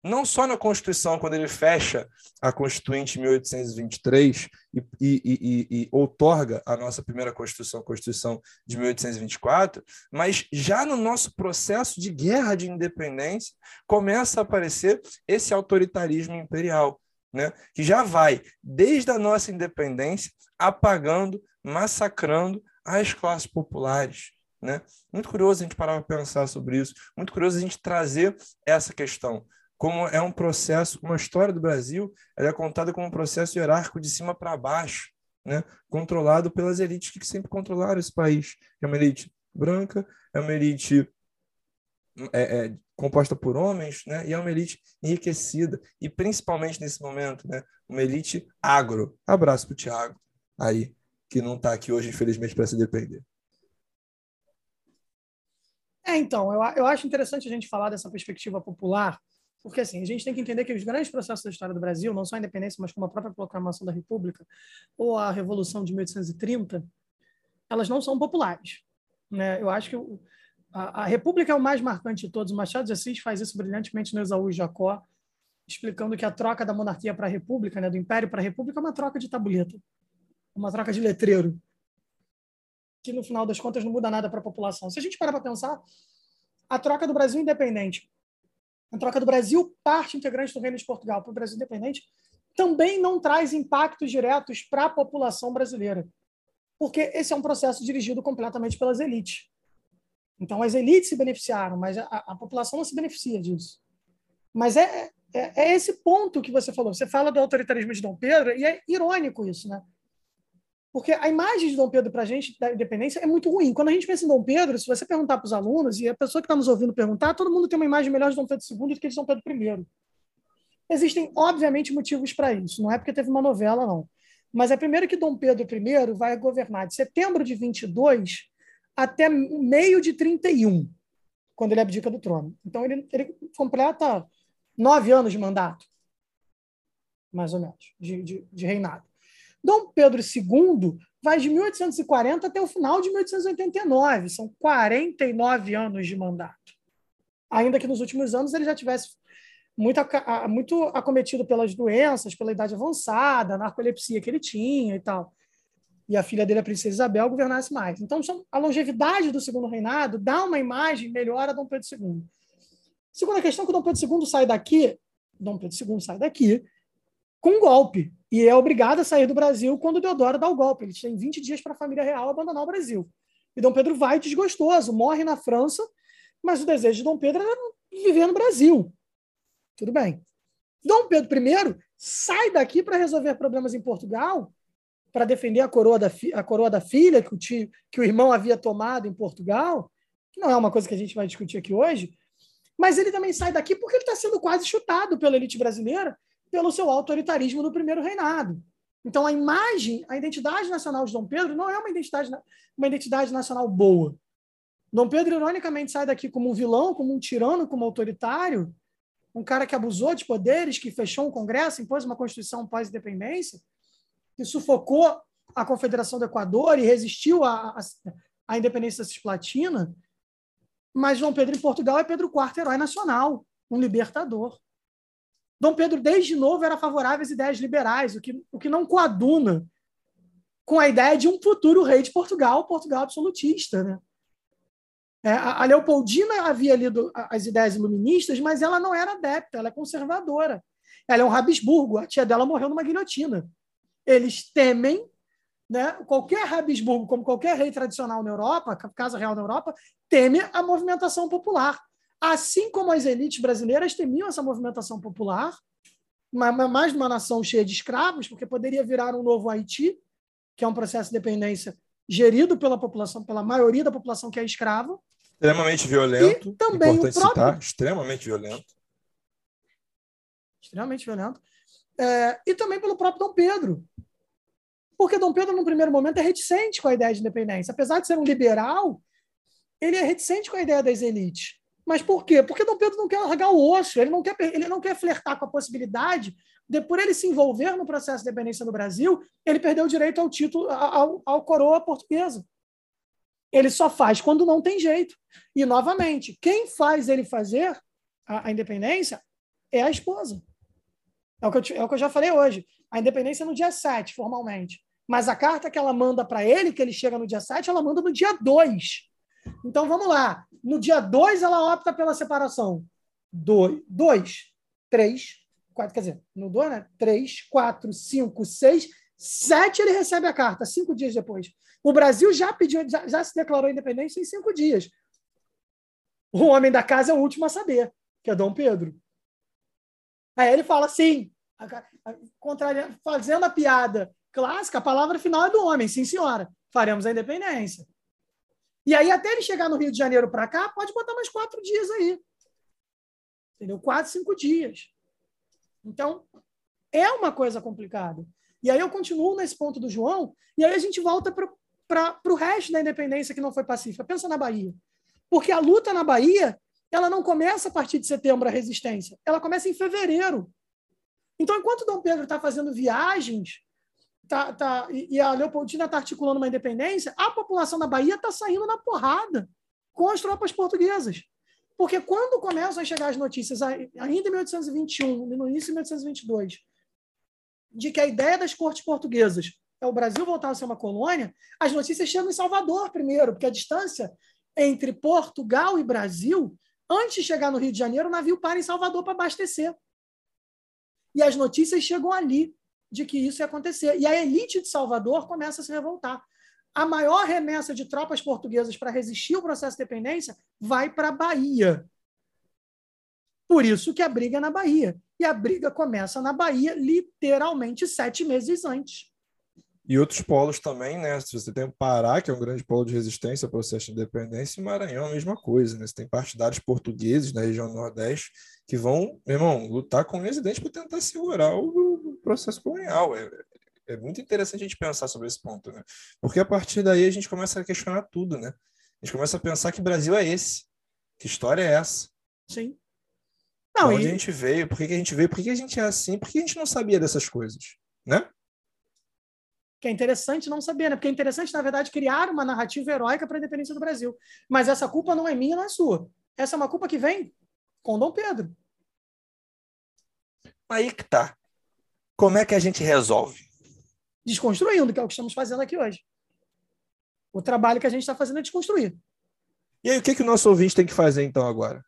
não só na Constituição, quando ele fecha a Constituinte em 1823 e, e, e, e, outorga a nossa primeira Constituição, a Constituição de 1824, mas já no nosso processo de guerra de independência começa a aparecer esse autoritarismo imperial, né? que já vai, desde a nossa independência, apagando, massacrando as classes populares. Né? Muito curioso a gente parar para pensar sobre isso, muito curioso a gente trazer essa questão como é um processo, uma história do Brasil, ela é contada como um processo hierárquico de cima para baixo, né? controlado pelas elites que sempre controlaram esse país. É uma elite branca, é uma elite é, é, composta por homens, né? e é uma elite enriquecida, e principalmente nesse momento, né? uma elite agro. Abraço para o Tiago, aí, que não está aqui hoje, infelizmente, para se depender. É, então, eu, eu acho interessante a gente falar dessa perspectiva popular, porque assim, a gente tem que entender que os grandes processos da história do Brasil, não só a independência, mas como a própria proclamação da República ou a Revolução de 1830, elas não são populares. Né? Eu acho que a, a, República é o mais marcante de todos. O Machado de Assis faz isso brilhantemente no Esaú e Jacó, explicando que a troca da monarquia para a República, né, do Império para a República, é uma troca de tabuleta, uma troca de letreiro, que no final das contas não muda nada para a população. Se a gente parar para pensar, a troca do Brasil independente a troca do Brasil, parte integrante do Reino de Portugal para o Brasil independente, também não traz impactos diretos para a população brasileira, porque esse é um processo dirigido completamente pelas elites. Então, as elites se beneficiaram, mas a, a população não se beneficia disso. Mas é, é, é, esse ponto que você falou. Você fala do autoritarismo de Dom Pedro, e é irônico isso, né? Porque a imagem de Dom Pedro para a gente da independência é muito ruim. Quando a gente pensa em Dom Pedro, se você perguntar para os alunos, e a pessoa que está nos ouvindo perguntar, todo mundo tem uma imagem melhor de Dom Pedro II do que de Dom Pedro I. Existem, obviamente, motivos para isso. Não é porque teve uma novela, não. Mas é primeiro que Dom Pedro I vai governar de setembro de 22 até meio de 31, quando ele abdica do trono. Então, ele, ele completa nove anos de mandato, mais ou menos, de, de, de reinado. Dom Pedro II vai de 1840 até o final de 1889. São 49 anos de mandato. Ainda que nos últimos anos ele já tivesse muito, muito acometido pelas doenças, pela idade avançada, narcolepsia que ele tinha e tal. E a filha dele, a princesa Isabel, governasse mais. Então, a longevidade do segundo reinado dá uma imagem melhor a Dom Pedro II. Segunda questão, que Dom Pedro II sai daqui, Dom Pedro II sai daqui com um golpe e é obrigado a sair do Brasil quando Deodoro dá o golpe. Ele tem 20 dias para a família real abandonar o Brasil. E Dom Pedro vai desgostoso, morre na França, mas o desejo de Dom Pedro era viver no Brasil. Tudo bem. Dom Pedro I sai daqui para resolver problemas em Portugal, para defender a coroa da, a coroa da filha que o, tio, que o irmão havia tomado em Portugal, que não é uma coisa que a gente vai discutir aqui hoje, mas ele também sai daqui porque ele está sendo quase chutado pela elite brasileira pelo seu autoritarismo no primeiro reinado. Então, a imagem, a identidade nacional de Dom Pedro não é uma identidade, uma identidade nacional boa. Dom Pedro, ironicamente, sai daqui como um vilão, como um tirano, como um autoritário, um cara que abusou de poderes, que fechou um congresso, impôs uma constituição pós-independência, que sufocou a Confederação do Equador e resistiu à, à, independência da Cisplatina. Mas Dom Pedro em Portugal é Pedro IV, herói nacional, um libertador. Dom Pedro, desde novo, era favorável às ideias liberais, o que, o que não coaduna com a ideia de um futuro rei de Portugal, Portugal absolutista. Né? É, a Leopoldina havia lido as ideias iluministas, mas ela não era adepta, ela é conservadora. Ela é um Habsburgo, a tia dela morreu numa guilhotina. Eles temem, né, qualquer Habsburgo, como qualquer rei tradicional na Europa, casa real na Europa, teme a movimentação popular. Assim como as elites brasileiras temiam essa movimentação popular, mais uma nação cheia de escravos, porque poderia virar um novo Haiti, que é um processo de dependência gerido pela população, pela maioria da população que é escrava. Extremamente violento. E também o próprio... citar, extremamente violento. Extremamente violento. É, e também pelo próprio Dom Pedro. Porque Dom Pedro, num primeiro momento, é reticente com a ideia de independência. Apesar de ser um liberal, ele é reticente com a ideia das elites. Mas por quê? Porque Dom Pedro não quer largar o osso, ele não quer, ele não quer flertar com a possibilidade de, por ele se envolver no processo de independência no Brasil, ele perdeu o direito ao título, ao, ao coroa portuguesa. Ele só faz quando não tem jeito. E, novamente, quem faz ele fazer a, a independência é a esposa. É o, que eu, é o que eu já falei hoje. A independência é no dia 7, formalmente. Mas a carta que ela manda para ele, que ele chega no dia 7, ela manda no dia 2. Então vamos lá. No dia 2, ela opta pela separação. 2, 3, 4, quer dizer, no 2, né? 3, 4, 5, 6, 7 ele recebe a carta, cinco dias depois. O Brasil já pediu, já, já se declarou independência em cinco dias. O homem da casa é o último a saber, que é Dom Pedro. Aí ele fala assim, fazendo a piada clássica, a palavra final é do homem, sim, senhora. Faremos a independência. E aí, até ele chegar no Rio de Janeiro para cá, pode botar mais quatro dias aí. Entendeu? Quatro, cinco dias. Então, é uma coisa complicada. E aí eu continuo nesse ponto do João, e aí a gente volta para o resto da independência que não foi pacífica. Pensa na Bahia. Porque a luta na Bahia, ela não começa a partir de setembro, a resistência. Ela começa em fevereiro. Então, enquanto Dom Pedro está fazendo viagens tá, tá, e a Leopoldina está articulando uma independência, a população da Bahia está saindo na porrada com as tropas portuguesas. Porque quando começam a chegar as notícias, ainda em 1821, no início de 1822, de que a ideia das cortes portuguesas é o Brasil voltar a ser uma colônia, as notícias chegam em Salvador primeiro, porque a distância entre Portugal e Brasil, antes de chegar no Rio de Janeiro, o navio para em Salvador para abastecer. E as notícias chegam ali de que isso ia acontecer. E a elite de Salvador começa a se revoltar. A maior remessa de tropas portuguesas para resistir ao processo de dependência vai para a Bahia. Por isso que a briga é na Bahia. E a briga começa na Bahia, literalmente sete meses antes. E outros polos também, né? Você tem o Pará, que é um grande polo de resistência ao processo de independência, e Maranhão, a mesma coisa, né? Você tem partidários portugueses na região Nordeste que vão, meu irmão, lutar com residentes para tentar segurar o, processo colonial. É, é muito interessante a gente pensar sobre esse ponto, né? Porque a partir daí a gente começa a questionar tudo, né? A gente começa a pensar que Brasil é esse, que história é essa. Sim. Não, onde e... a gente veio, por que, que a gente veio, por que, que a gente é assim, por que a gente não sabia dessas coisas, né? Que é interessante não saber, né? Porque é interessante, na verdade, criar uma narrativa heróica para a independência do Brasil. Mas essa culpa não é minha, não é sua. Essa é uma culpa que vem com Dom Pedro. Aí que tá. Como é que a gente resolve? Desconstruindo, que é o que estamos fazendo aqui hoje. O trabalho que a gente está fazendo é desconstruir. E aí, o que, que o nosso ouvinte tem que fazer então agora?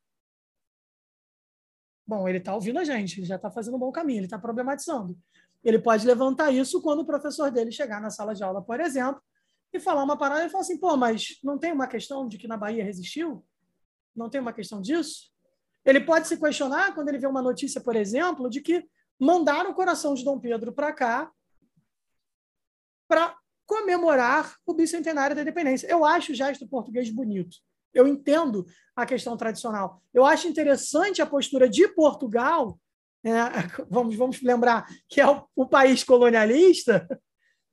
Bom, ele está ouvindo a gente, já está fazendo um bom caminho, ele está problematizando. Ele pode levantar isso quando o professor dele chegar na sala de aula, por exemplo, e falar uma parada e falar assim: pô, mas não tem uma questão de que na Bahia resistiu? Não tem uma questão disso? Ele pode se questionar quando ele vê uma notícia, por exemplo, de que mandaram o coração de Dom Pedro para cá para comemorar o bicentenário da independência. Eu acho o gesto português bonito. Eu entendo a questão tradicional. Eu acho interessante a postura de Portugal. É, vamos, vamos lembrar que é o, o país colonialista.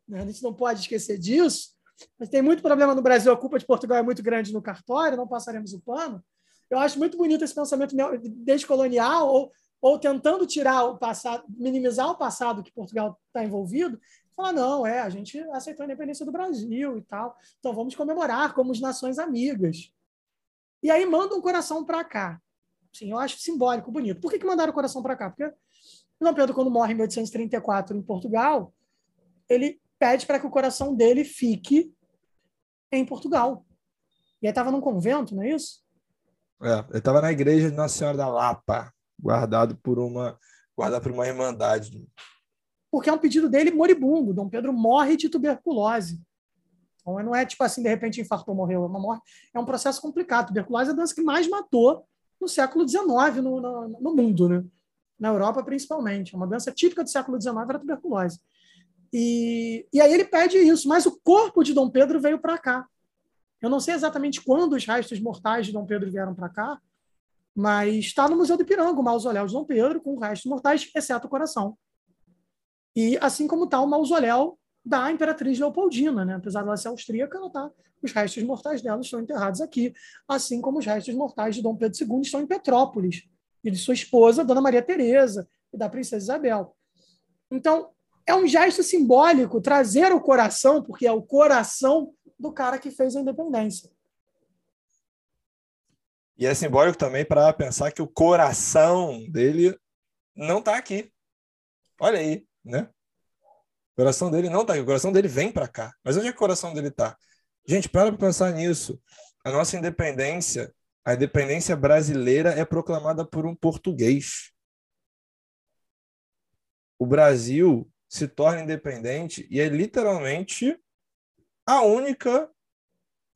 Né? A gente não pode esquecer disso. Mas tem muito problema no Brasil. A culpa de Portugal é muito grande no cartório. Não passaremos o pano. Eu acho muito bonito esse pensamento descolonial, ou, ou tentando tirar o passado, minimizar o passado que Portugal está envolvido, falar, não, é, a gente aceitou a independência do Brasil e tal, então vamos comemorar como as nações amigas. E aí manda um coração para cá. Sim, eu acho simbólico, bonito. Por que, que mandaram o coração para cá? Porque Dom Pedro, quando morre em 1834 em Portugal, ele pede para que o coração dele fique em Portugal. E aí estava num convento, não é isso? É, ele estava na igreja de Nossa Senhora da Lapa, guardado por uma, guardado por uma irmandade. Porque é um pedido dele moribundo. Dom Pedro morre de tuberculose. Então, não é tipo assim, de repente infartou, morreu. É, uma morte, é um processo complicado. Tuberculose é a doença que mais matou no século XIX no, no, no mundo, né? na Europa principalmente. É uma doença típica do século XIX era a tuberculose. E, e aí ele pede isso, mas o corpo de Dom Pedro veio para cá. Eu não sei exatamente quando os restos mortais de Dom Pedro vieram para cá, mas está no Museu do Ipiranga, o mausoléu de Dom Pedro, com restos mortais, exceto o coração. E assim como está o mausoléu da Imperatriz Leopoldina, né? apesar de ela ser austríaca, ela tá, os restos mortais dela estão enterrados aqui, assim como os restos mortais de Dom Pedro II estão em Petrópolis, e de sua esposa, Dona Maria Teresa, e da Princesa Isabel. Então, é um gesto simbólico trazer o coração, porque é o coração do cara que fez a independência. E é simbólico também para pensar que o coração dele não está aqui. Olha aí, né? O coração dele não está aqui, o coração dele vem para cá. Mas onde é que o coração dele está? Gente, para para pensar nisso. A nossa independência, a independência brasileira é proclamada por um português. O Brasil se torna independente e é literalmente a única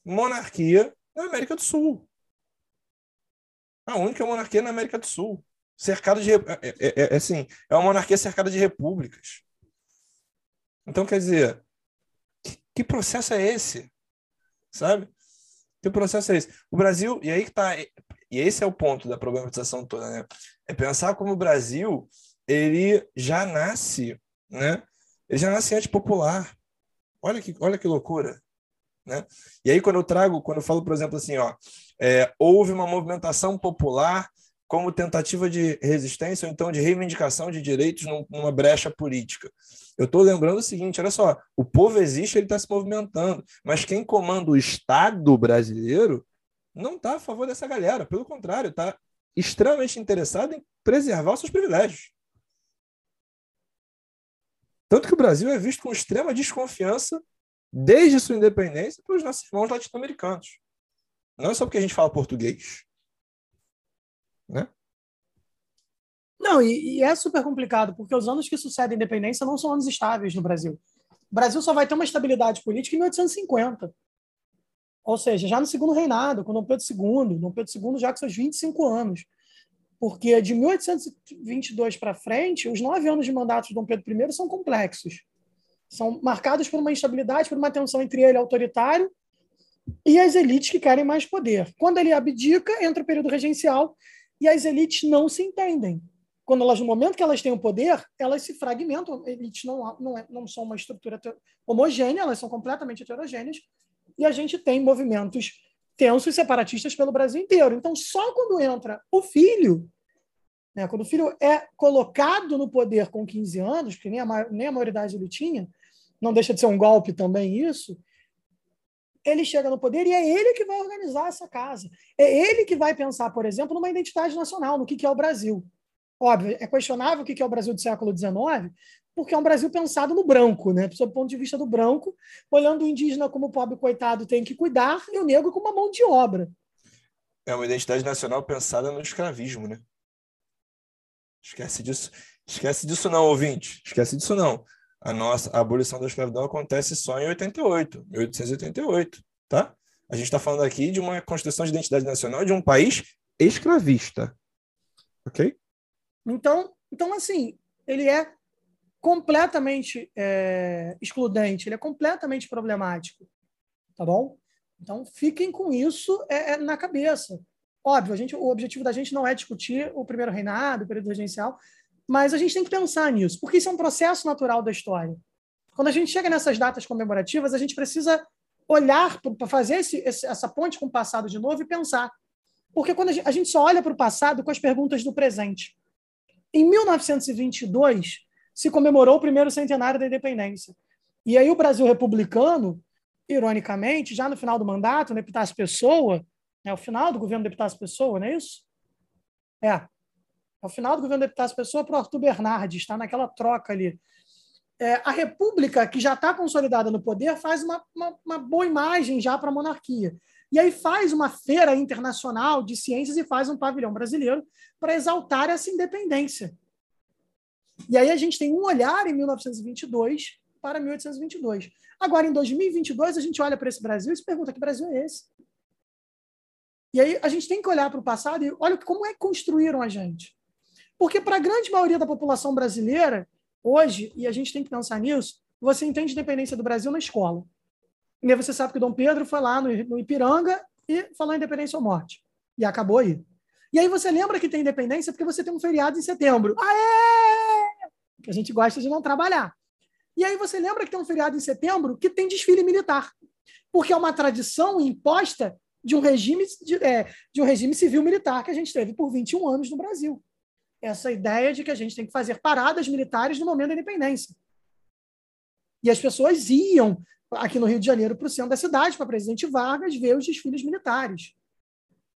monarquia na América do Sul. A única monarquia na América do Sul. Cercado de. É, é, é, é, assim, é uma monarquia cercada de repúblicas. Então, quer dizer, que, que processo é esse? Sabe? Que processo é esse? O Brasil, e aí que tá. E esse é o ponto da problematização toda, né? É pensar como o Brasil ele já nasce, né? Ele já nasce antipopular. Olha que, olha que loucura. Né? E aí, quando eu trago, quando eu falo, por exemplo, assim, ó, é, houve uma movimentação popular como tentativa de resistência ou então de reivindicação de direitos numa brecha política. Eu estou lembrando o seguinte: olha só, o povo existe, ele está se movimentando, mas quem comanda o Estado brasileiro não está a favor dessa galera, pelo contrário, está extremamente interessado em preservar os seus privilégios. Tanto que o Brasil é visto com extrema desconfiança desde sua independência pelos nossos irmãos latino-americanos. Não é só porque a gente fala português. Né? Não, e, e, é super complicado, porque os anos que sucedem a independência não são anos estáveis no Brasil. O Brasil só vai ter uma estabilidade política em 1850. Ou seja, já no segundo reinado, com Dom Pedro II, Dom Pedro II já com seus 25 anos. Porque de 1822 para frente, os nove anos de mandato de Dom Pedro I são complexos são marcados por uma instabilidade, por uma tensão entre ele autoritário e as elites que querem mais poder. Quando ele abdica, entra o período regencial e as elites não se entendem. Quando elas, no momento que elas têm o poder, elas se fragmentam. Elites não, não, é, não são uma estrutura homogênea, elas são completamente heterogêneas. E a gente tem movimentos tensos e separatistas pelo Brasil inteiro. Então, só quando entra o filho, né, quando o filho é colocado no poder com 15 anos, que nem a, nem a maioridade ele tinha, não deixa de ser um golpe também isso, ele chega no poder e é ele que vai organizar essa casa. É ele que vai pensar, por exemplo, numa identidade nacional, no que, que é o Brasil. Óbvio, é questionável o que, é o Brasil do século XIX, porque é um Brasil pensado no branco, né? sob ponto de vista do branco, olhando o indígena como o pobre coitado tem que cuidar e o negro como uma mão de obra. É uma identidade nacional pensada no escravismo, né? Esquece disso. Esquece disso não, ouvinte. Esquece disso não a nossa a abolição da escravidão acontece só em 88, 1888, tá? A gente está falando aqui de uma constituição de identidade nacional de um país escravista, ok? Então, então assim, ele é completamente é, excludente, ele é completamente problemático, tá bom? Então, fiquem com isso é, é, na cabeça. Óbvio, a gente, o objetivo da gente não é discutir o primeiro reinado, o período regencial, mas a gente tem que pensar nisso, porque isso é um processo natural da história. Quando a gente chega nessas datas comemorativas, a gente precisa olhar para fazer esse, esse, essa ponte com o passado de novo e pensar. Porque quando a gente, a gente só olha para o passado com as perguntas do presente. Em 1922, se comemorou o primeiro centenário da independência. E aí o Brasil republicano, ironicamente, já no final do mandato, no Epitácio Pessoa, é o final do governo do Epitácio Pessoa, não é isso? É. Ao final do governo do deputado Pessoa para o Arthur Bernardes, está naquela troca ali. É, a República, que já está consolidada no poder, faz uma, uma, uma boa imagem já para a monarquia. E aí faz uma feira internacional de ciências e faz um pavilhão brasileiro para exaltar essa independência. E aí a gente tem um olhar em 1922 para 1822. Agora, em 2022, a gente olha para esse Brasil e se pergunta: que Brasil é esse? E aí a gente tem que olhar para o passado e olha como é que construíram a gente. Porque para a grande maioria da população brasileira, hoje, e a gente tem que pensar nisso, você entende independência do Brasil na escola. E aí você sabe que Dom Pedro foi lá no Ipiranga e falou independência ou morte. E acabou aí. E aí você lembra que tem independência porque você tem um feriado em setembro. Aê! Que a gente gosta de não trabalhar. E aí você lembra que tem um feriado em setembro que tem desfile militar. Porque é uma tradição imposta de um regime, de, é, de um regime civil militar que a gente teve por 21 anos no Brasil essa ideia de que a gente tem que fazer paradas militares no momento da independência. E as pessoas iam aqui no Rio de Janeiro para o centro da cidade, para Presidente Vargas, ver os desfiles militares.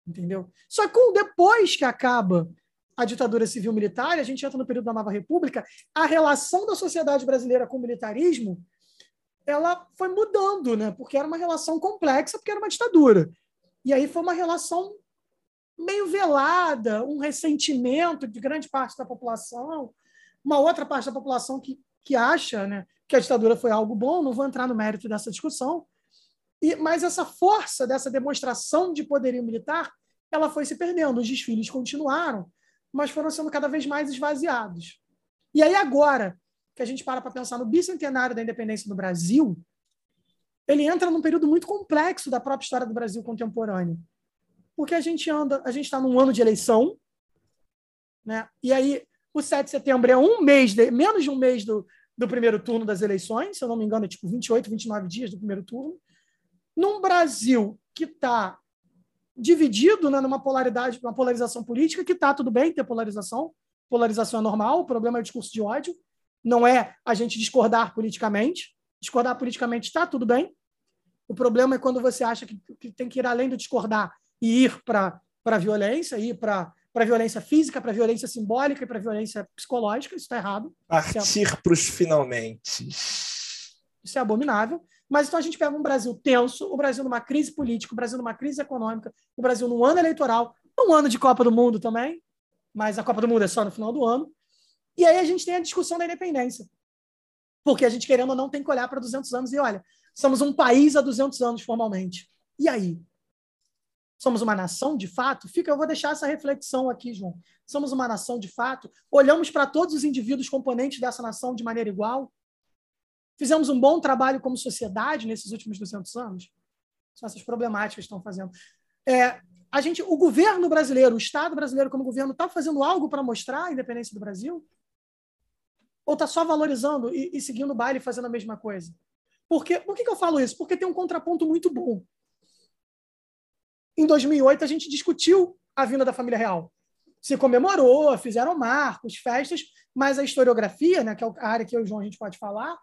Entendeu? Só que depois que acaba a ditadura civil-militar, a gente entra no período da Nova República, a relação da sociedade brasileira com o militarismo ela foi mudando, né? porque era uma relação complexa, porque era uma ditadura. E aí foi uma relação meio velada, um ressentimento de grande parte da população, uma outra parte da população que, que acha né, que a ditadura foi algo bom, não vou entrar no mérito dessa discussão, e, mas essa força dessa demonstração de poderio militar ela foi se perdendo. Os desfiles continuaram, mas foram sendo cada vez mais esvaziados. E aí, agora que a gente para para pensar no bicentenário da independência do Brasil, ele entra num período muito complexo da própria história do Brasil contemporâneo. Porque a gente anda, a gente está num ano de eleição, né? e aí o 7 de setembro é um mês, de, menos de um mês do, do primeiro turno das eleições, se eu não me engano, é tipo 28, 29 dias do primeiro turno. Num Brasil que está dividido né, numa polaridade, uma polarização política, que está tudo bem ter polarização, polarização é normal, o problema é o discurso de ódio, não é a gente discordar politicamente. Discordar politicamente está tudo bem. O problema é quando você acha que, que tem que ir além do discordar e ir para a violência, ir para para violência física, para violência simbólica e para violência psicológica, isso está errado. Partir é... para os finalmente. Isso é abominável. Mas então a gente pega um Brasil tenso, o Brasil numa crise política, o Brasil numa crise econômica, o Brasil num ano eleitoral, um ano de Copa do Mundo também, mas a Copa do Mundo é só no final do ano. E aí a gente tem a discussão da independência. Porque a gente, querendo ou não, tem que olhar para 200 anos e olha, somos um país há 200 anos formalmente. E aí? Somos uma nação de fato? Fica, eu vou deixar essa reflexão aqui, João. Somos uma nação de fato? Olhamos para todos os indivíduos componentes dessa nação de maneira igual? Fizemos um bom trabalho como sociedade nesses últimos 200 anos? São essas problemáticas que estão fazendo. É, a gente, o governo brasileiro, o Estado brasileiro como governo, está fazendo algo para mostrar a independência do Brasil? Ou está só valorizando e, e, seguindo o baile fazendo a mesma coisa? Porque, por que, que eu falo isso? Porque tem um contraponto muito bom. Em 2008, a gente discutiu a vinda da família real. Se comemorou, fizeram marcos, festas, mas a historiografia, né, que é a área que eu e o João a gente pode falar,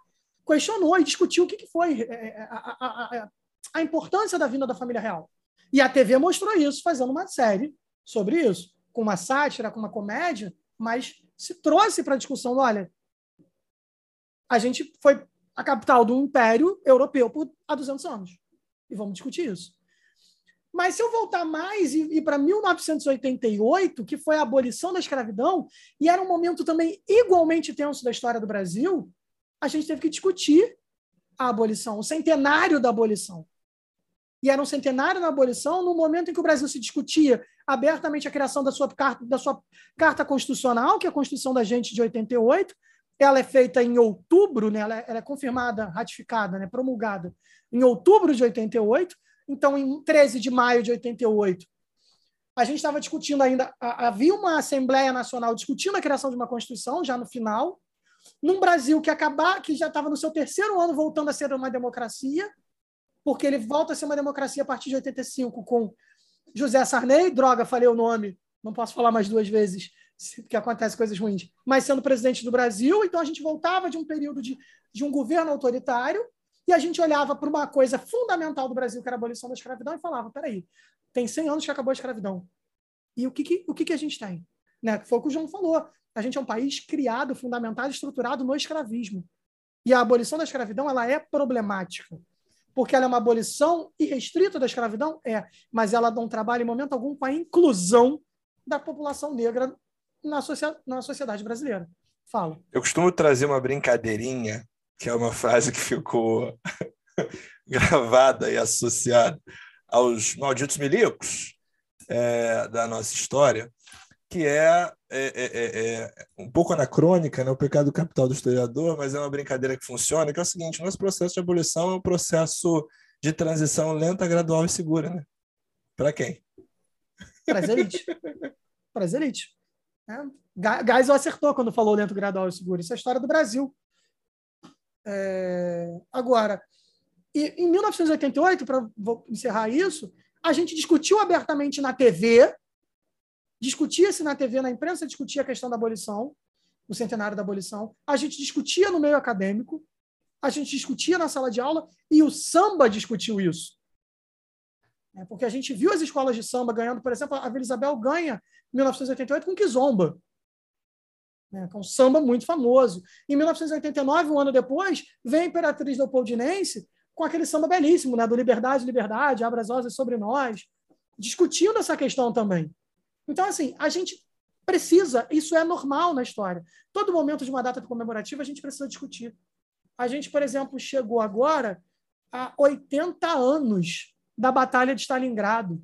questionou e discutiu o que, que foi é, é, a, a, a, a importância da vinda da família real. E a TV mostrou isso, fazendo uma série sobre isso, com uma sátira, com uma comédia, mas se trouxe para a discussão: olha, a gente foi a capital do Império Europeu por há 200 anos. E vamos discutir isso. Mas se eu voltar mais e ir para 1988, que foi a abolição da escravidão, e era um momento também igualmente tenso da história do Brasil, a gente teve que discutir a abolição, o centenário da abolição. E era um centenário da abolição no momento em que o Brasil se discutia abertamente a criação da sua carta, da sua carta constitucional, que é a Constituição da Gente de 88. Ela é feita em outubro, né? ela, é, ela é confirmada, ratificada, né? promulgada em outubro de 88. Então, em 13 de maio de 88, a gente estava discutindo ainda, havia uma Assembleia Nacional discutindo a criação de uma Constituição, já no final, num Brasil que acabar, que já estava no seu terceiro ano voltando a ser uma democracia, porque ele volta a ser uma democracia a partir de 85 com José Sarney, droga, falei o nome, não posso falar mais duas vezes, que acontece coisas ruins, mas sendo presidente do Brasil, então a gente voltava de um período de, de um governo autoritário e a gente olhava para uma coisa fundamental do Brasil, que era a abolição da escravidão, e falava: peraí, tem 100 anos que acabou a escravidão. E o que, que o que, que a gente tem? Né? Foi o que o João falou. A gente é um país criado, fundamentado, estruturado no escravismo. E a abolição da escravidão ela é problemática. Porque ela é uma abolição irrestrita da escravidão? É. Mas ela não trabalha em momento algum com a inclusão da população negra na, na sociedade brasileira. Fala. Eu costumo trazer uma brincadeirinha, que é uma frase que ficou gravada e associada aos malditos milicos é, da nossa história, que é, é, é, é, um pouco anacrônica, né? o pecado capital do historiador, mas é uma brincadeira que funciona, que é o seguinte, nosso processo de abolição é um processo de transição lenta, gradual e segura. Né? Para quem? Para as elites. Para as elites. É. Geisel acertou quando falou lento, gradual e seguro. Isso é a história do Brasil. É... Agora, e, em 1988, para encerrar isso, a gente discutiu abertamente na TV discutia-se na TV, na imprensa, discutia a questão da abolição, o centenário da abolição, a gente discutia no meio acadêmico, a gente discutia na sala de aula e o samba discutiu isso. É porque a gente viu as escolas de samba ganhando, por exemplo, a Vila Isabel ganha em 1988 com Kizomba, né, é um samba muito famoso. Em 1989, um ano depois, vem a Imperatriz Leopoldinense com aquele samba belíssimo, né, do Liberdade, Liberdade, Abras Rosas sobre nós, discutindo essa questão também. Então, assim, a gente precisa, isso é normal na história. Todo momento de uma data comemorativa a gente precisa discutir. A gente, por exemplo, chegou agora a 80 anos da Batalha de Stalingrado,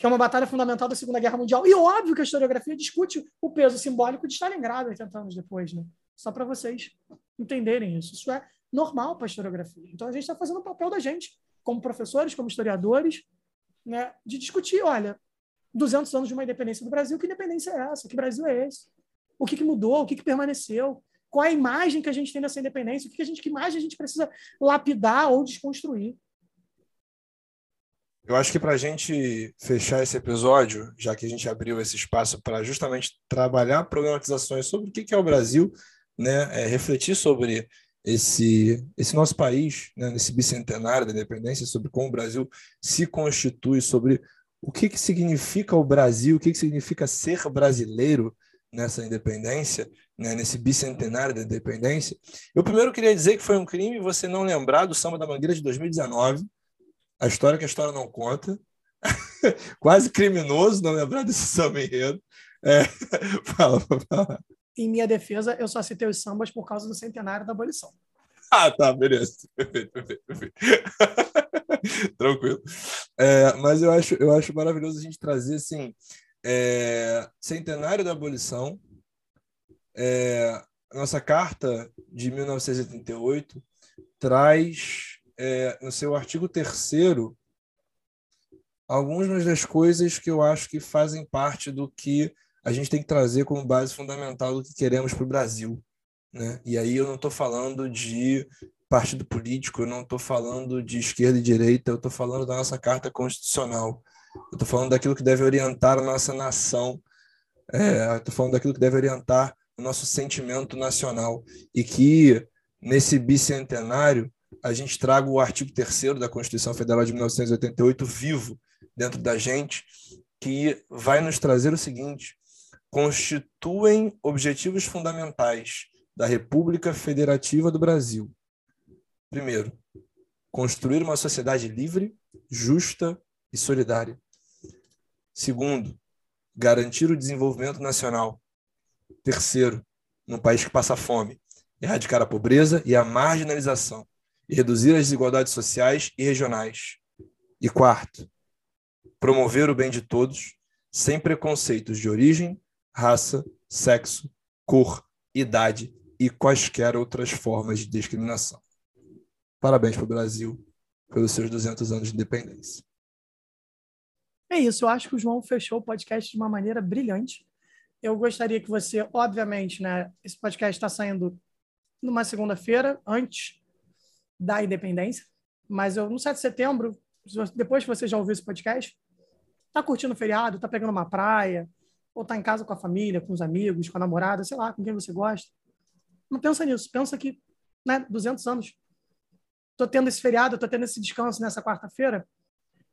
que é uma batalha fundamental da Segunda Guerra Mundial. E óbvio que a historiografia discute o peso simbólico de Stalingrado 80 anos depois, né? Só para vocês entenderem isso. Isso é normal para a historiografia. Então a gente está fazendo o papel da gente, como professores, como historiadores, né, de discutir, olha, 200 anos de uma independência do Brasil, que independência é essa? Que Brasil é esse? O que, que mudou? O que, que permaneceu? Qual a imagem que a gente tem dessa independência? O que, que, a gente, que imagem a gente precisa lapidar ou desconstruir? Eu acho que para a gente fechar esse episódio, já que a gente abriu esse espaço para justamente trabalhar problematizações sobre o que é o Brasil, né, é, refletir sobre esse, esse nosso país, né, nesse bicentenário da independência, sobre como o Brasil se constitui, sobre o que, que significa o Brasil, o que, que significa ser brasileiro nessa independência, né, nesse bicentenário da independência. Eu primeiro queria dizer que foi um crime você não lembrar do Samba da Mangueira de 2019, a história que a história não conta. Quase criminoso não lembrar desse samba enredo. É, fala, fala. Em minha defesa, eu só citei os sambas por causa do centenário da abolição. Ah, tá, beleza. Perfeito, perfeito, perfeito. Tranquilo. É, mas eu acho, eu acho maravilhoso a gente trazer assim, é, centenário da abolição, é, nossa carta de 1988 traz é, no seu artigo 3 algumas das coisas que eu acho que fazem parte do que a gente tem que trazer como base fundamental do que queremos para o Brasil. Né? E aí eu não estou falando de partido político, eu não estou falando de esquerda e direita, eu estou falando da nossa Carta Constitucional. Eu estou falando daquilo que deve orientar a nossa nação. É, estou falando daquilo que deve orientar o nosso sentimento nacional. E que, nesse bicentenário, a gente traga o artigo 3 da Constituição Federal de 1988 vivo dentro da gente, que vai nos trazer o seguinte: constituem objetivos fundamentais da República Federativa do Brasil. Primeiro, construir uma sociedade livre, justa e solidária. Segundo, garantir o desenvolvimento nacional. Terceiro, num país que passa fome, erradicar a pobreza e a marginalização e reduzir as desigualdades sociais e regionais. E quarto, promover o bem de todos, sem preconceitos de origem, raça, sexo, cor, idade e quaisquer outras formas de discriminação. Parabéns para o Brasil pelos seus 200 anos de independência. É isso, eu acho que o João fechou o podcast de uma maneira brilhante. Eu gostaria que você, obviamente, né, esse podcast está saindo numa segunda-feira, antes da independência, mas eu, no 7 de setembro, depois que você já ouviu esse podcast, tá curtindo o feriado, tá pegando uma praia, ou tá em casa com a família, com os amigos, com a namorada, sei lá, com quem você gosta. Não pensa nisso, pensa que, né, 200 anos. Tô tendo esse feriado, tô tendo esse descanso nessa quarta-feira,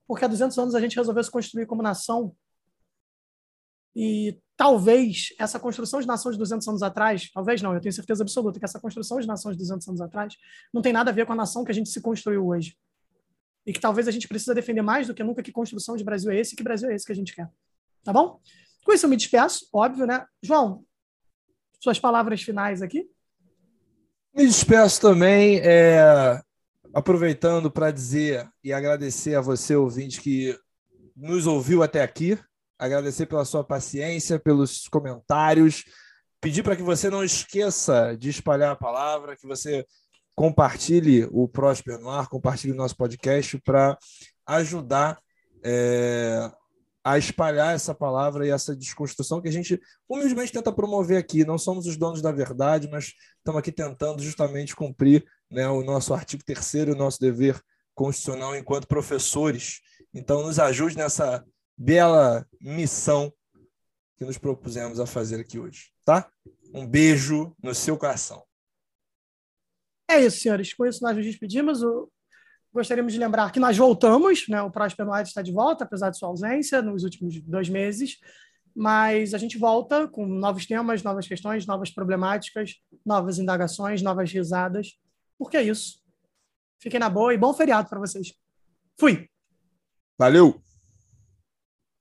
porque há 200 anos a gente resolveu se construir como nação. E talvez essa construção de nação de 200 anos atrás, talvez não, eu tenho certeza absoluta que essa construção de nação de 200 anos atrás não tem nada a ver com a nação que a gente se construiu hoje. E que talvez a gente precisa defender mais do que nunca que construção de Brasil é esse, que Brasil é esse que a gente quer. Tá bom? Com isso eu me despeço, óbvio, né? João, suas palavras finais aqui? Me despeço também, é, aproveitando para dizer e agradecer a você, ouvinte, que nos ouviu até aqui agradecer pela sua paciência, pelos comentários, pedir para que você não esqueça de espalhar a palavra, que você compartilhe o Próspero no ar, compartilhe o nosso podcast para ajudar é, a espalhar essa palavra e essa desconstrução que a gente humildemente tenta promover aqui. Não somos os donos da verdade, mas estamos aqui tentando justamente cumprir né, o nosso artigo terceiro, o nosso dever constitucional enquanto professores. Então, nos ajude nessa bela missão que nos propusemos a fazer aqui hoje, tá? Um beijo no seu coração. É isso, senhores. Com isso, nós nos despedimos. O Gostaríamos de lembrar que nós voltamos, né? O Próspero Noite está de volta, apesar de sua ausência nos últimos dois meses. Mas a gente volta com novos temas, novas questões, novas problemáticas, novas indagações, novas risadas. Porque é isso. Fiquem na boa e bom feriado para vocês. Fui! Valeu!